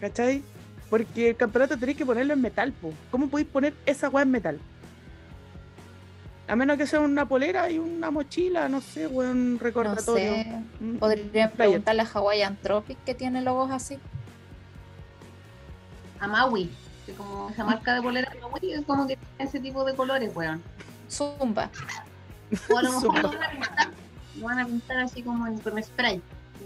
¿Cachai? Porque el campeonato tenéis que ponerlo en metal, po. ¿Cómo podéis poner esa weá en metal? A menos que sea una polera y una mochila, no sé, weón, No recordatorio. sé. Mm, Podrían preguntarle a Hawaiian Tropic que tiene logos así. A Maui, que como esa marca de polera de Maui es como que tiene ese tipo de colores, weón. Zumba. O a lo mejor lo van a pintar, lo van a pintar así como en, con spray,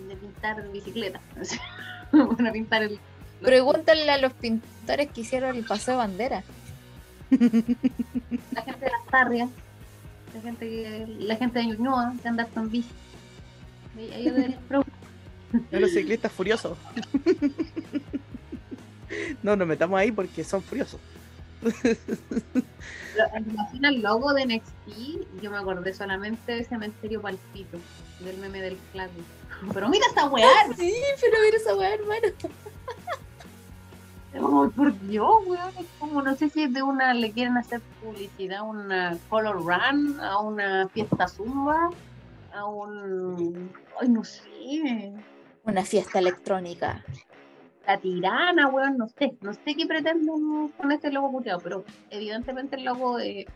de pintar bicicleta. van a pintar el. Pregúntenle a los pintores que hicieron el paseo bandera. la gente de las tarrias, la gente, que- la gente de Ñuñoa, que anda con bici. Ahí- deberían los ciclistas furiosos. no nos metamos ahí porque son furiosos. Pero al logo de NXT, yo me acordé solamente de Cementerio Palpito, del meme del flaco. Pero mira esta weá, Sí, pero mira esa weá, hermano. Oh, por Dios, weón, es como no sé si es de una, le quieren hacer publicidad a una Color Run, a una fiesta zumba, a un, ay no sé, Una fiesta electrónica. la tirana, weón, no sé, no sé qué pretenden con este logo puteado, pero evidentemente el logo eh,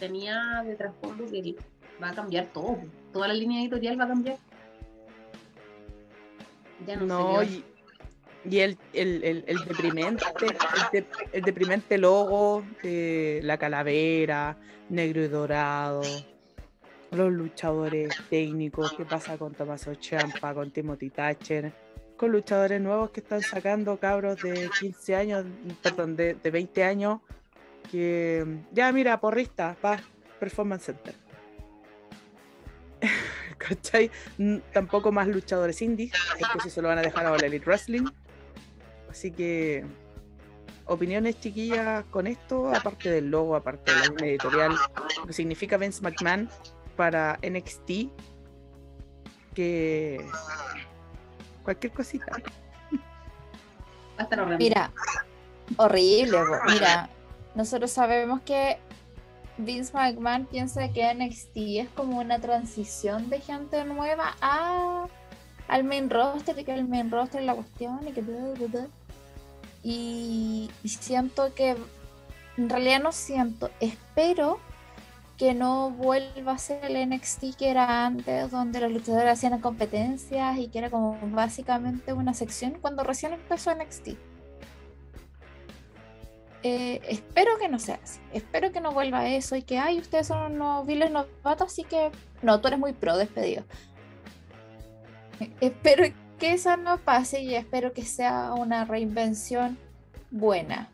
tenía de trasfondo que va a cambiar todo, toda la línea editorial va a cambiar. Ya no, No, sé. y, y el, el, el, deprimente, el, de- el deprimente logo de la calavera, negro y dorado, los luchadores técnicos, qué pasa con Tommaso Ciampa, con Timothy Thatcher, con luchadores nuevos que están sacando cabros de 15 años, perdón, de, de 20 años, que ya mira, porrista, pa, Performance Center. ¿Cachai? Tampoco más luchadores indies, porque eso se lo van a dejar a All Elite Wrestling. Así que, opiniones chiquillas con esto, aparte del logo, aparte de la línea editorial, lo que significa Vince McMahon para NXT, que cualquier cosita. Mira, horrible. Mira, nosotros sabemos que Vince McMahon piensa que NXT es como una transición de gente nueva a al main roster y que el main roster es la cuestión y que bla, bla, bla. Y, siento que en realidad no siento, espero que no vuelva a ser el NXT que era antes, donde los luchadores hacían competencias y que era como básicamente una sección cuando recién empezó NXT. Eh, espero que no sea así. Espero que no vuelva a eso y que, ay, ustedes son unos viles novatos, así que. No, tú eres muy pro, despedido. Espero que eso no pase y espero que sea una reinvención buena.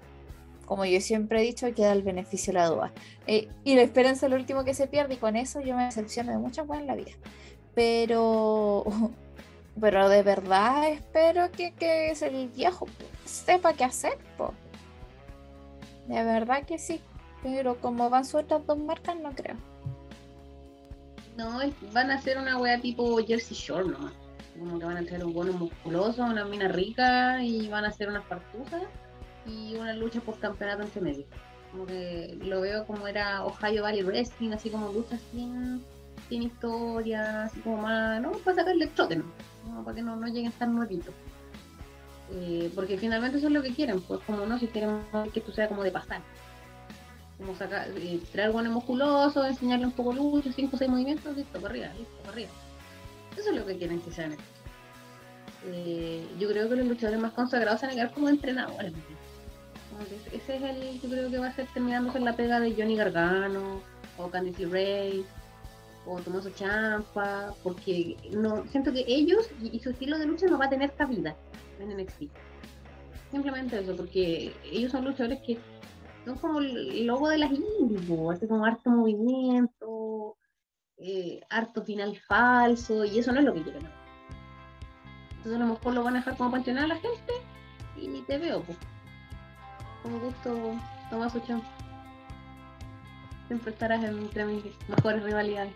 Como yo siempre he dicho, queda el beneficio de la duda. Eh, y la esperanza es lo último que se pierde y con eso yo me decepciono de muchas cosas en la vida. Pero, pero de verdad espero que, que el viejo sepa qué hacer. De verdad que sí. Pero como van sueltas dos marcas, no creo. No, van a hacer una wea tipo Jersey Shore nomás. Como que van a tener un bono musculoso, una mina rica y van a hacer unas partuzas y una lucha por campeonato entre medio. Como que lo veo como era Ohio Valley Wrestling, así como luchas sin, sin historia, así como más, no, para sacarle trote, ¿no? para que no, no lleguen tan nuevitos. Eh, porque finalmente eso es lo que quieren, pues como no, si quieren que esto sea como de pasar. Como sacar, eh, traer buenos musculoso, enseñarle un poco lucha, 5 o 6 movimientos, listo, para arriba, listo, para arriba. Eso es lo que quieren que sean eh, yo creo que los luchadores más consagrados van a quedar como entrenadores. ese es el, yo creo que va a ser terminando con la pega de Johnny Gargano, o Candice Ray, o Tomaso Champa, porque no siento que ellos y, su estilo de lucha no va a tener cabida en NXT. Simplemente eso, porque ellos son luchadores que son como el logo de las indies, como harto movimiento, eh, harto final falso, y eso no es lo que quieren. Entonces a lo mejor lo van a dejar como para a la gente y ni te veo, pues. Con gusto, Tomás Champa. Siempre estarás entre mis mejores rivalidades.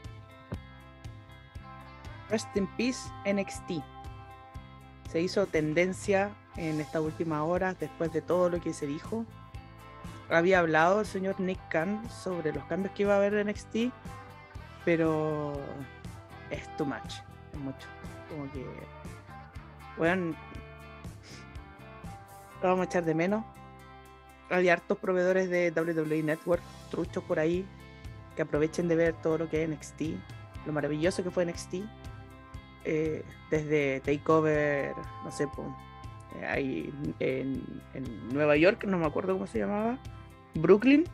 Rest in Peace NXT. Se hizo tendencia en esta última hora después de todo lo que se dijo. Había hablado el señor Nick Khan sobre los cambios que iba a haber en NXT, pero es too much, es mucho. Como que, bueno, lo vamos a echar de menos. Hay hartos proveedores de WWE Network, truchos por ahí, que aprovechen de ver todo lo que es NXT, lo maravilloso que fue NXT eh, desde Takeover, no sé, eh, ahí en, Nueva York, no me acuerdo cómo se llamaba, Brooklyn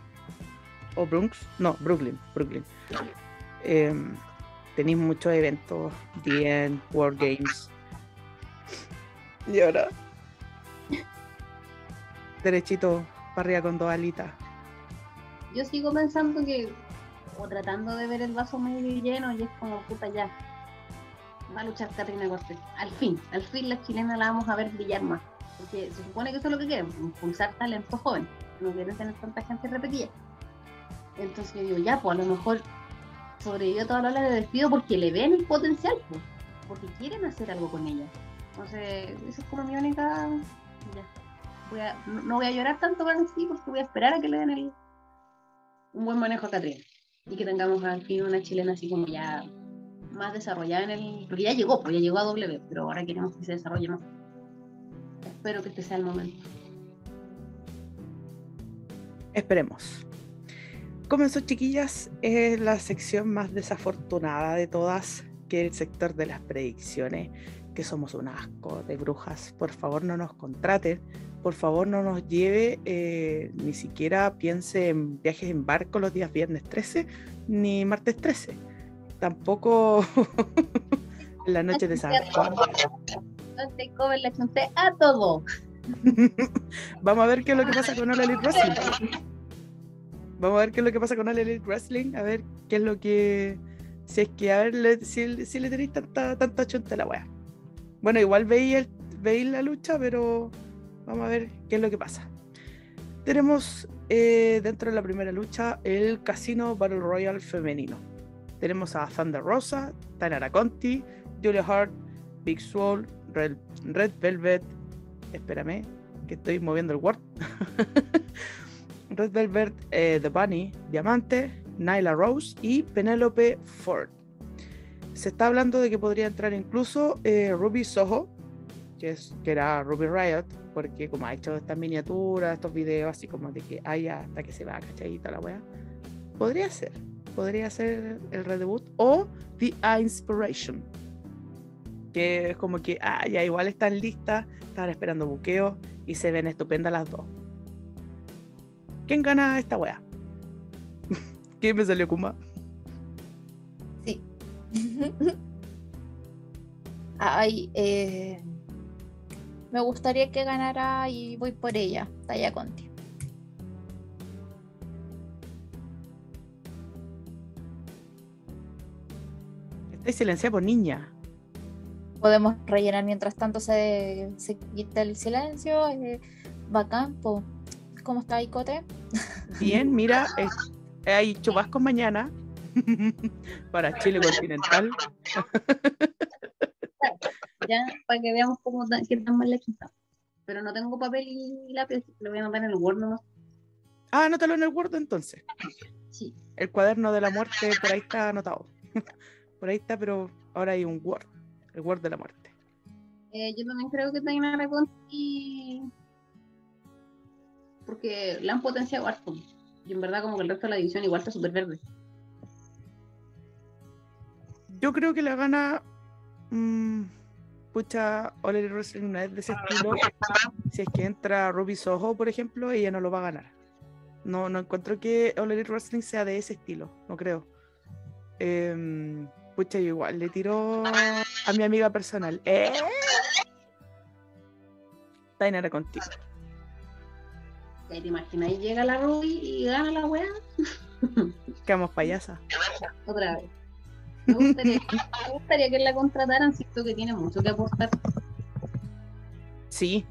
o Bronx, no, Brooklyn, Brooklyn. Em, tenéis muchos eventos, bien, World Games. Y ahora, derechito para arriba con dos alitas. Yo sigo pensando que, o tratando de ver el vaso medio lleno, y es como puta ya va a luchar Catrina Cortés. Al fin, al fin la chilena la vamos a ver brillar más. Porque se supone que eso es lo que quieren, impulsar talento joven. No quieren tener tanta gente repetida. Entonces yo digo, ya, pues a lo mejor sobrevivió toda la hora de despido porque le ven el potencial, porque quieren hacer algo con ella. Entonces, esa es como mi única. Ya. no, voy a llorar tanto con sí porque voy a esperar a que le den el, un buen manejo a Catrina. Y que tengamos al fin una chilena así como ya más desarrollada en el. Porque ya llegó, pues ya llegó a W, pero ahora queremos que se desarrolle más. Espero que este sea el momento. Esperemos. Comenzó, chiquillas, es la sección más desafortunada de todas, que el sector de las predicciones, que somos un asco de brujas. Por favor, no nos contraten, por favor, no nos lleve, eh, ni siquiera piense en viajes en barco los días viernes 13 ni martes 13 tampoco la noche de San Juan. le chunté a todo. Vamos a ver qué es lo que pasa con Elite Wrestling. Vamos a ver qué es lo que pasa con All Elite Wrestling. A ver qué es lo que. Si es que, a ver, si, si, le tenéis tanta, tanta chunta a la wea. Bueno, igual veis, veis la lucha, pero vamos a ver qué es lo que pasa. Tenemos eh, dentro de la primera lucha el Casino Battle Royale femenino tenemos a Thunder Rosa, Tanara Conti, Julia Hart, Big Swole, Red, Velvet, espérame, que estoy moviendo el Word. Red Velvet, eh, The Bunny, Diamante, Nyla Rose y Penelope Ford. Se está hablando de que podría entrar incluso eh, Ruby Soho, que, es, que era Ruby Riot, porque como ha hecho estas miniaturas, estos videos así como de que haya hasta que se va, cachadita la wea. Podría ser, podría ser el redebut, o The Inspiration, que es como que, ah, ya igual están listas, estaban esperando buqueo y se ven estupendas las dos. ¿Quién gana esta wea? ¿Quién me salió Kuma? Sí. Ay, eh, me gustaría que ganara y voy por ella, Taya Conti. Estoy silenciada por niña. Podemos rellenar mientras tanto se, se quita el silencio. Eh, bacán, po. ¿Cómo está ahí, Cote? Bien, mira, eh, hay chubascos mañana para Chile continental. ya, para que veamos cómo ta- qué tan mal le quita. Pero no tengo papel y lápiz, lo voy a anotar en el Word nomás. Ah, anótalo en el Word entonces. Sí. El cuaderno de la muerte por ahí está anotado. por ahí está, pero ahora hay un Word. El Word de la muerte. Eh, yo también creo que Tainara Conti porque la han potenciado harto. Y en verdad como que el resto de la división igual está súper verde. Yo creo que la gana. mm, pucha, Elite Wrestling no es de ese estilo. Si es que entra Ruby Soho, por ejemplo, ella no lo va a ganar. No, no encuentro que All Elite Wrestling sea de ese estilo, no creo. Em, pucha, yo igual le tiró a mi amiga personal. ¿Eh? Tainara contigo. Te imaginas, y llega la Ruby y gana la weá Quedamos payasa. otra vez. Me gustaría, me gustaría que la contrataran, siento que tiene mucho que aportar. Sí,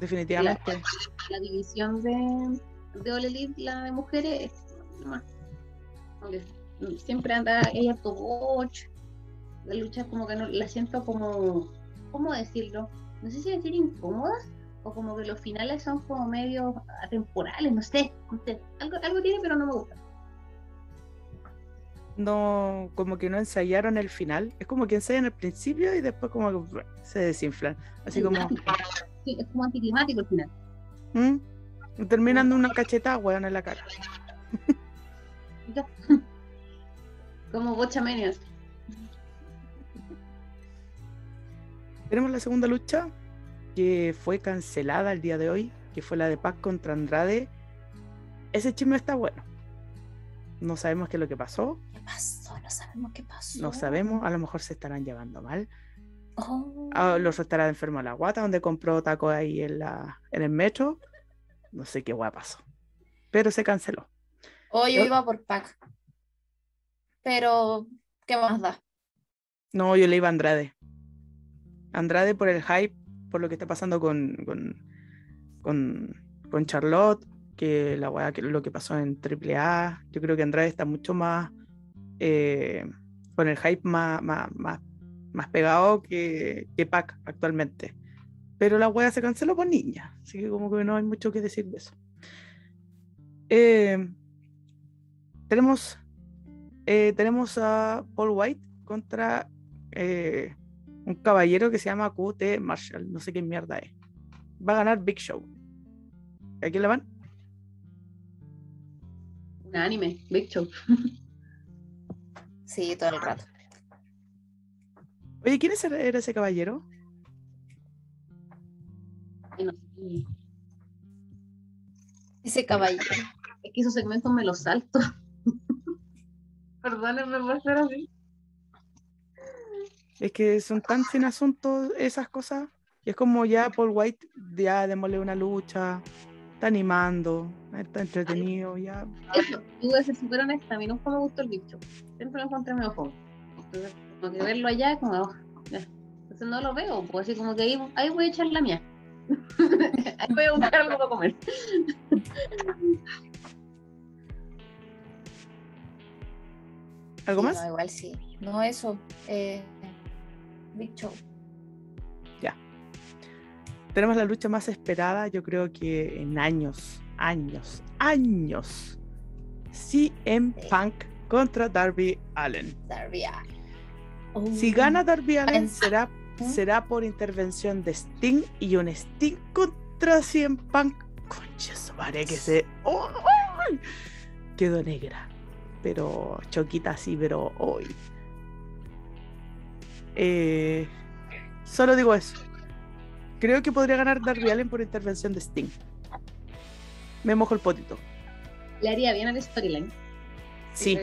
definitivamente. La división de, de All Elite, la de mujeres, es más. Siempre anda ella top 8. La lucha como que no la siento como, ¿cómo decirlo? No sé si decir incómodas o como que los finales son como medio atemporales, no sé, no sé. Algo, algo tiene pero no me gusta. No, como que no ensayaron el final. Es como que ensayan el principio y después como que se desinflan. Así como... Sí, es como anticlimático el final. ¿Mm? Y Terminan de una cachetada, weón, en la cara. Como bochamenias. Tenemos la segunda lucha que fue cancelada el día de hoy, que fue la de Pac contra Andrade. Ese chisme está bueno. No sabemos qué es lo que pasó, ¿Qué pasó? No sabemos qué pasó. no sabemos, a lo mejor se estarán llevando mal. Oh. A los estará enfermo la guata, donde compró taco ahí en, la, en el metro. No sé qué guay pasó. Pero se canceló. Oh, yo iba por pack. Pero, ¿qué más da? No, yo le iba a Andrade. Andrade por el hype, por lo que está pasando con, con, con, Charlotte, que la weá, que lo que pasó en AAA. Yo creo que Andrade está mucho más eh, con el hype más, más, más, más pegado que, que Pac actualmente. Pero la weá se canceló por niña, así que como que no hay mucho que decir de eso. Eh, tenemos, eh, tenemos a Paul White contra un caballero que se llama QT Marshall, no sé qué mierda es. Va a ganar Big Show. ¿A quién le van? Un anime, Big Show. Sí, todo el rato. Oye, ¿quién es- era ese caballero? No. Ese caballero. Es que esos segmentos me los salto. Perdónenme por ser así. Es que son tan sin asunto esas cosas. Y es como ya Paul White ya démosle una lucha, está animando, está entretenido, ya. Eso, voy a ser súper honesta, a mí nunca me gustó el Big Show. Siempre lo encontré medio fome. Entonces, como que verlo allá, como, oh, ya. Entonces no lo veo, pues así como que ahí, ahí voy a echar la mía. ahí voy a buscar algo para comer. ¿Algo más? No, igual sí. No, eso. Eh, Big Show. Tenemos la lucha más esperada, yo creo que en años, años, años. CM Sí. Punk contra Darby Allen. Darby Allin. Si Oh. gana Darby Allen, será, ¿Mm? será por intervención de Sting y un Sting contra CM Punk. Concha madre que se. ¡Oh! ¡Ay! Quedó negra. pero choquita así, pero hoy. Eh, solo digo eso. Creo que podría ganar Darby Allen por intervención de Sting. Me mojo el potito. Le haría bien al storyline. Sí,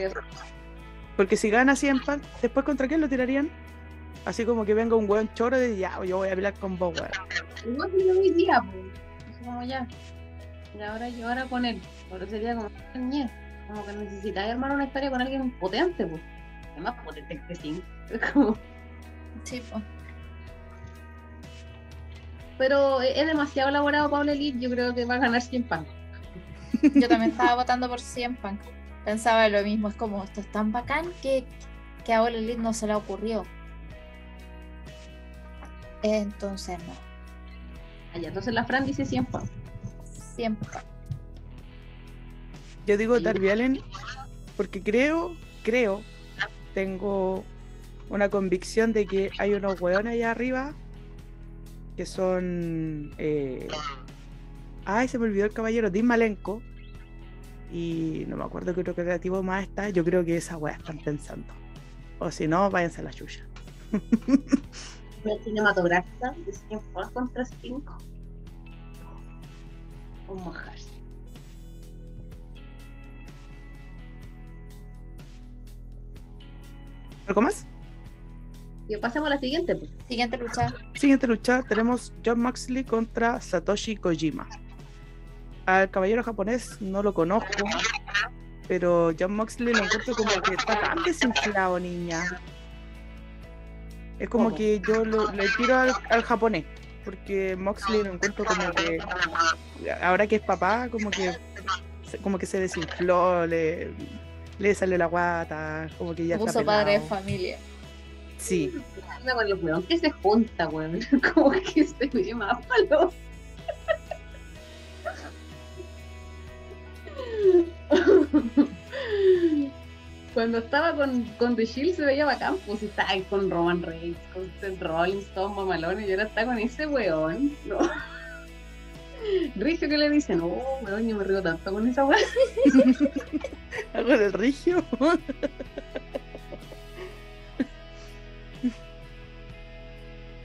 porque si gana siempre, después contra quién lo tirarían? Así como que venga un weón choro y ya, yo voy a pelear con vos, weón. Que lo hoy día, pues. Como ya. Y ahora yo ahora con él. Pero sería como, como que necesitáis armar una historia con alguien potente, pues. Es más potente que sí. Es como. Sí. Pero es demasiado elaborado Pablo Elite, yo creo que va a ganar 100 pan. Yo también estaba votando por 100 Punk. Pensaba lo mismo, es como, esto es tan bacán que, que a All Elite no se le ocurrió. Entonces no, Allá, entonces la Fran dice 100 pan. 100 Punk. Yo digo Darby Allen porque creo, creo, tengo una convicción de que hay unos weones allá arriba que son. eh, ay, se me olvidó el caballero, Dean Malenko. Y no me acuerdo qué otro creativo más está. Yo creo que esa weá están pensando. O si no, váyanse a la chucha. Cinematográfica de 100 pan contra 5. Un mojar. ¿Algo más? Pasemos a la siguiente, pues. Siguiente lucha. Siguiente lucha tenemos John Moxley contra Satoshi Kojima. Al caballero japonés no lo conozco, pero John Moxley lo encuentro como que está tan desinflado, niña. Es como ¿Cómo? que yo lo- le tiro al, al japonés, porque Moxley lo encuentro como que ahora que es papá, como que se- como que se desinfló, le, le sale la guata, como que ya puso padre de familia. Sí, Anda con los weón que se junta, weón. Como que se ve más palo. Cuando estaba con, con The Shield se veía bacán, pues y estaba ahí con Roman Reigns, con Seth Rollins, todos mamalones, y ahora está con ese weón. No. Rigio que le dicen, oh weón, yo me río tanto con esa weón. hago el rigio.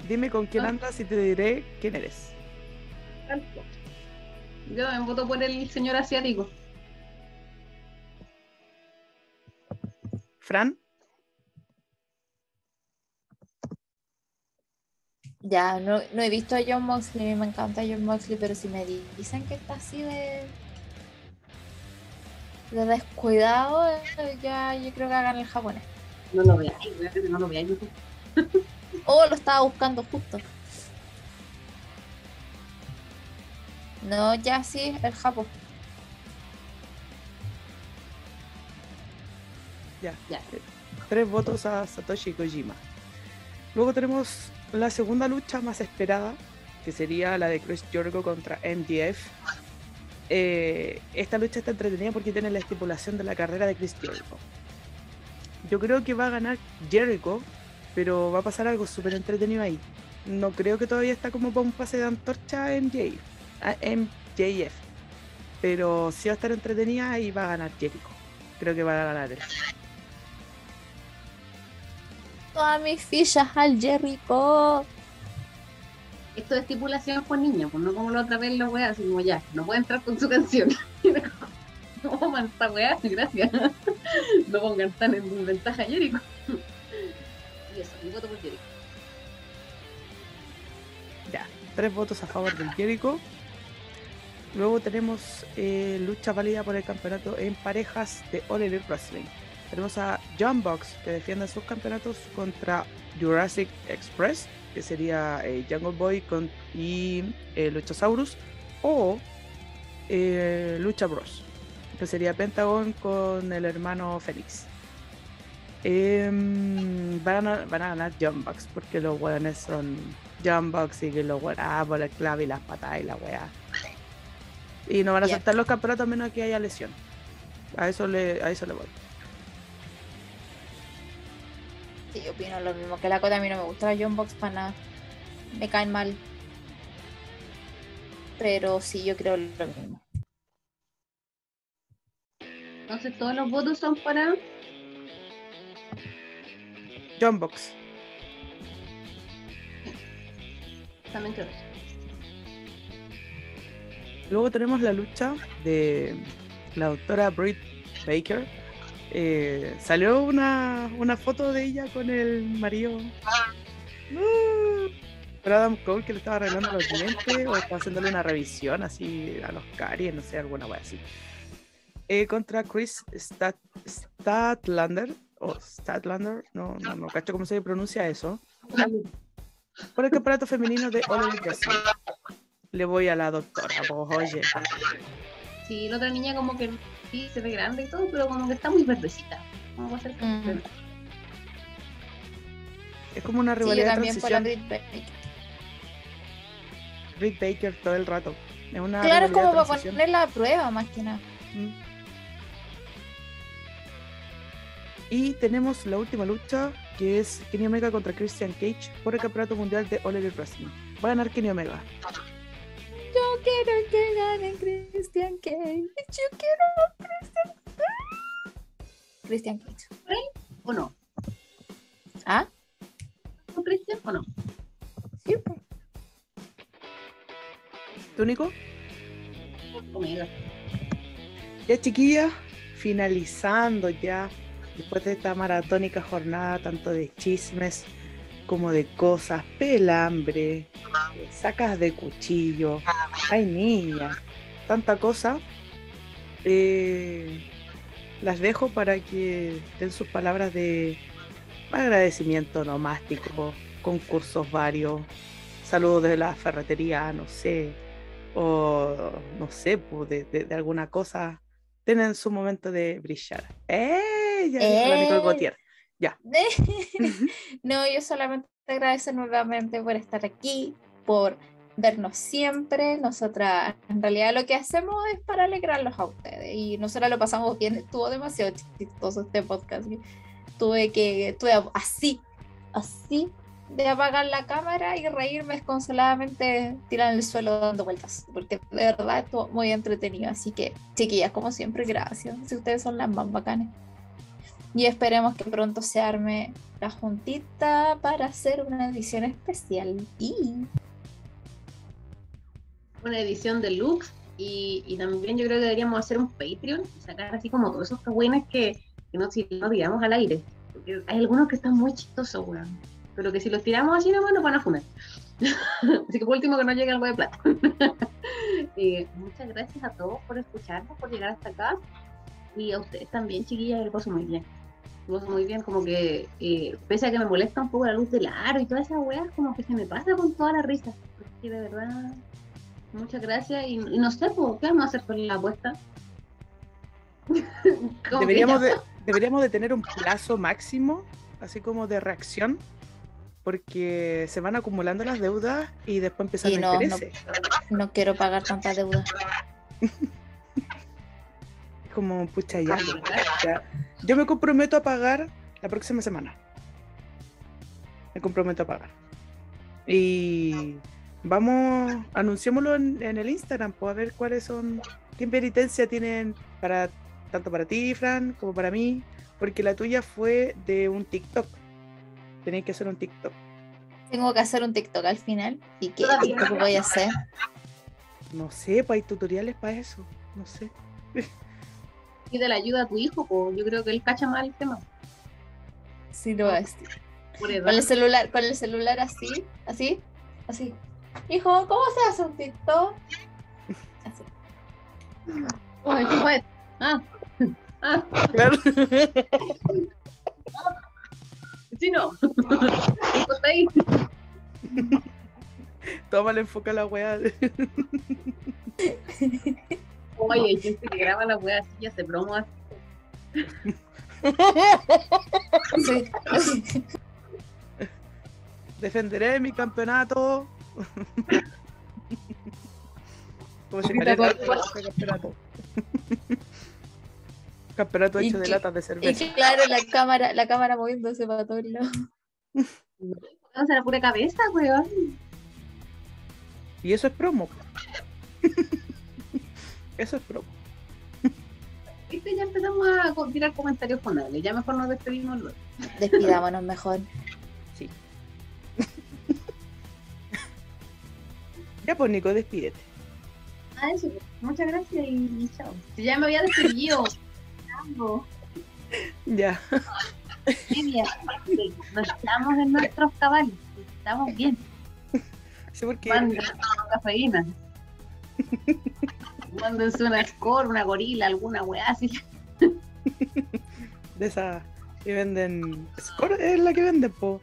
Dime con quién Ah. andas y te diré quién eres. Yo también voto por el señor asiático. Fran, Ya, no, no he visto a John Moxley, me encanta John Moxley, pero si me di- dicen que está así de, de descuidado, eh, ya yo creo que hagan el japonés. No lo veáis, no lo veáis. YouTube. O lo estaba buscando justo. No, ya sí, el japo. ya. Ya. Tres votos a Satoshi Kojima. Luego tenemos la segunda lucha más esperada, que sería la de Chris Jericho contra MDF. Eh, esta lucha está entretenida porque tiene la estipulación de la carrera de Chris Jericho. Yo creo que va a ganar Jericho, pero va a pasar algo súper entretenido ahí. No creo que todavía está como para un pase de antorcha a MJF. Pero sí va a estar entretenida y va a ganar Jericho. Creo que va a ganar él. Todas mis fichas al Jericho. Esto de estipulación por niños, pues no como la otra vez la weá, así como ya, no puede entrar con su canción. no, man, esta weá, gracias. no pongan tan en desventaja a Jericho. Ya, tres votos a favor del Jericho. Luego tenemos eh, lucha válida por el campeonato en parejas de All Elite Wrestling. Tenemos a John Box que defiende sus campeonatos contra Jurassic Express, que sería eh, Jungle Boy con, y eh, Luchasaurus, o Lucha Bros, que sería Pentagon con el hermano Félix. Em, van, a, van a ganar John Box porque los weones son John Box y que los weones, ah, por el clave y las patadas y la weá. Y no van a Yep. saltar los campeonatos a menos que haya lesión. A eso le, a eso le voy. Sí, yo opino lo mismo que la cota. A mí no me gusta la John Box para nada. Me caen mal. Pero sí, yo creo lo mismo. Entonces todos los votos son para John Box. también creo. Luego tenemos la lucha de la doctora Britt Baker. Eh, salió una, una foto de ella con el marido. Uh, Con Adam Cole que le estaba arreglando los dientes o estaba haciéndole una revisión así a los caries, no sé, alguna wea así. Eh, contra Chris Stat Statlander o Statlander, no, no, no cacho cómo se pronuncia eso. Por el campeonato femenino de Wrestling. Le voy a la doctora, pues oye. Sí, la otra niña como que sí se ve grande y todo, pero como que está muy verdecita. ¿Cómo va a ser Mm. Es como una Sí, yo rivalidad de también por la transición. Britt Baker. Britt Baker todo el rato. Es una Claro, es rivalidad como para transición. ponerla a prueba más que nada. Mm. Y tenemos la última lucha, que es Kenny Omega contra Christian Cage por el campeonato mundial de Elite Wrestling. Va a ganar Kenny Omega. Yo quiero que gane Christian Cage. Yo quiero Christian Christian Cage. ¿O no? ¿Ah? ¿Con Christian o no? Sí, pues. ¿Tú, Nico? Omega. Ya, chiquilla, finalizando ya, después de esta maratónica jornada, tanto de chismes como de cosas, pelambre, sacas de cuchillo, ay niña, tanta cosa. Eh, las dejo para que den sus palabras de agradecimiento nomástico, concursos varios, saludos de la ferretería, no sé, o no sé, pues, de, de- alguna cosa, tienen su momento de brillar. ¡Eh! Ya Nicole ¡Eh! No, yo solamente agradecer nuevamente por estar aquí, por vernos siempre. Nosotras, en realidad, lo que hacemos es para alegrarlos a ustedes. Y nosotras lo pasamos bien. Estuvo demasiado chistoso este podcast. Tuve que, tuve así, así, de apagar la cámara y reírme desconsoladamente tirando el suelo dando vueltas. Porque de verdad estuvo muy entretenido. Así que, chiquillas, como siempre, gracias. Si ustedes son las más bacanas. Y esperemos que pronto se arme la juntita para hacer una edición especial. Y Una edición deluxe. Y, y también yo creo que deberíamos hacer un Patreon y sacar así como todos esos cagüines que, que no, tiramos al aire. Porque hay algunos que están muy chistosos, weón. Pero que si los tiramos así nomás nos van a funar. así que por último que no llegue algo de plata. Eh, muchas gracias a todos por escucharnos, por llegar hasta acá. Y a ustedes también, chiquillas, el paso muy bien. Muy bien, como que eh, pese a que me molesta un poco la luz del aro y todas esas weas, como que se me pasa con toda la risa. Porque de verdad, muchas gracias. Y, y no sé, pues, ¿qué vamos a hacer con la apuesta? Deberíamos de, deberíamos de tener un plazo máximo, así como de reacción, porque se van acumulando las deudas y después empiezan los no, no. intereses. no quiero pagar tanta deuda. Como, pucha, ya, ya. Yo me comprometo a pagar la próxima semana. Me comprometo a pagar. Y vamos, anunciémoslo en, en el Instagram, pues a ver cuáles son, qué penitencia tienen para tanto para ti, Fran, como para mí, porque la tuya fue de un TikTok. Tenéis que hacer un TikTok. Tengo que hacer un TikTok al final. ¿Y qué. TikTok voy a hacer? No sé, pues hay tutoriales para eso. No sé. Pide la ayuda a tu hijo, pues yo creo que él cacha mal el tema. Sí, lo edad. Con el celular, con el celular así, así, así. Hijo, ¿cómo se hace un TikTok? Así. Ay, ¿qué fue? Ah, ah, Claro. sí, no. Está ahí. Tómale enfoca la weá. Oye, hay gente que graba la wea así y hace promo así. Sí. Defenderé mi campeonato. Como si parece este campeonato. campeonato Y hecho de latas de Y cerveza. que claro, la cámara, la cámara moviéndose para todos lados. Vamos a la pura cabeza, weón. Y eso es promo. Eso es promo. ¿Viste? ya empezamos a tirar comentarios funables. Ya mejor nos despedimos luego. Despidámonos mejor. Sí. ya pues Nico, despídete. Ah, eso. Muchas gracias y chao. Si ya me había despedido. Ya. Media. No estamos en nuestros cabales. Estamos bien. Sí, porque cafeína. Mándense una score, una gorila, alguna weá así. de esa que venden. Score es la que venden, po.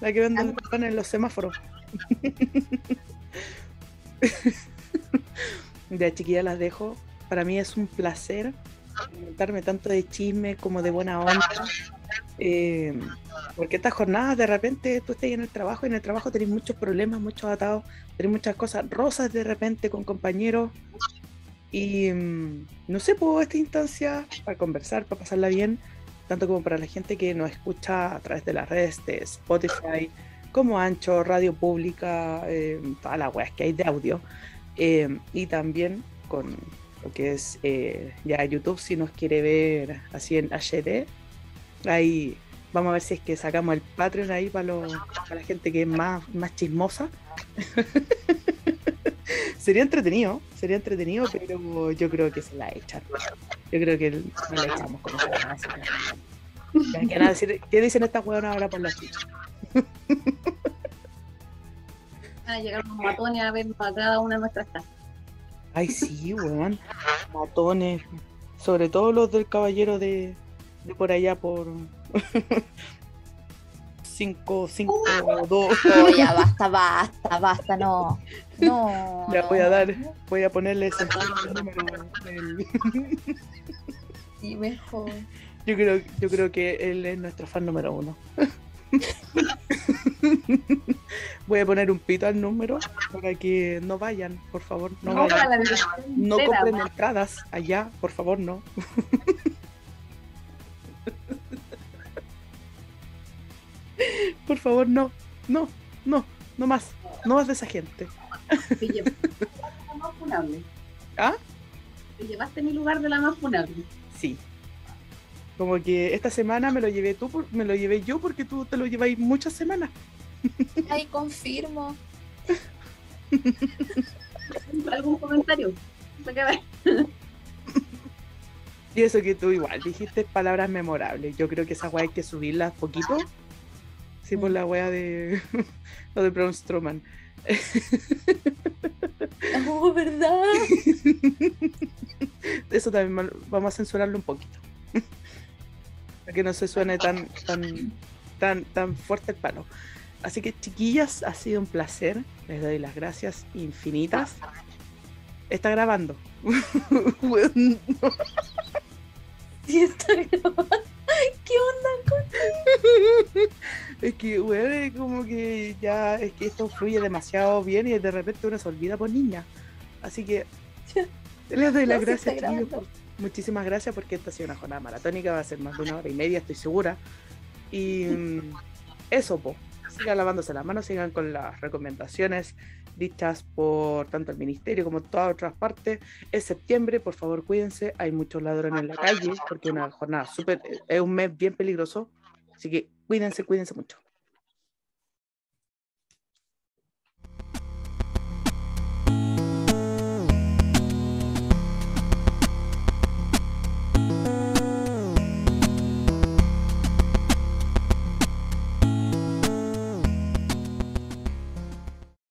La que venden en los semáforos. ya chiquillas las dejo. Para mí es un placer comentarme tanto de chisme como de buena onda. Eh, porque estas jornadas de repente tú estás en el trabajo y en el trabajo tenés muchos problemas, muchos atados, tenés muchas cosas rosas de repente con compañeros. Y mm, no sé, pues esta instancia para conversar, para pasarla bien, tanto como para la gente que nos escucha a través de las redes de Spotify, como Ancho, Radio Pública, eh, todas las weas que hay de audio, eh, y también con lo que es eh, ya YouTube, si nos quiere ver así en HD, ahí vamos a ver si es que sacamos el Patreon ahí para, los- para la gente que es más, más chismosa. sería entretenido, sería entretenido, pero yo creo que se la echan. Yo creo que no la echamos como. Ya, ¿Qué, dicen estas hueonas ahora por la ficha? Van a llegar los matones a ver a cada una de nuestras casas. Ay, sí, weón. Matones. Sobre todo los del caballero de, de por allá por 5, 5, 2. Oh, ya basta, basta, basta, no. No. Voy a dar, voy a ponerle ese número del- Sí, mejor. Yo creo, yo creo que él es nuestro fan número uno. Voy a poner un pito al número para que no vayan, por favor, no No, vayan. No compren entradas allá, por favor, no. Por favor, no, no, no, no más, no más de esa gente. Te llevaste la más funable. ¿Ah? Te llevaste mi lugar de la más funable. Sí. Como que esta semana me lo llevé tú, por- me lo llevé yo porque tú te lo lleváis muchas semanas. Ay, confirmo. ¿Algún comentario? Y eso que tú igual dijiste palabras memorables. Yo creo que esa weá hay que subirlas poquito. Sí, por la weá de lo de Braun Strowman. Oh, ¿verdad? Eso también vamos a censurarlo un poquito. Para que no se suene tan, tan, tan, tan fuerte el palo. Así que chiquillas, ha sido un placer. Les doy las gracias infinitas. Está grabando. Sí, está grabando. ¿Qué onda? Es que, weón, como que ya, es que esto fluye demasiado bien y de repente uno se olvida por niña. Así que les doy las No, gracias, por- muchísimas gracias porque esta ha sido una jornada maratónica, va a ser más de una hora y media, estoy segura. Y mm, eso, po. Sigan lavándose las manos, sigan con las recomendaciones dichas por tanto el ministerio como todas otras partes. Es septiembre, por favor cuídense, hay muchos ladrones en la calle porque una jornada súper, es un mes bien peligroso. Así que cuídense, cuídense mucho.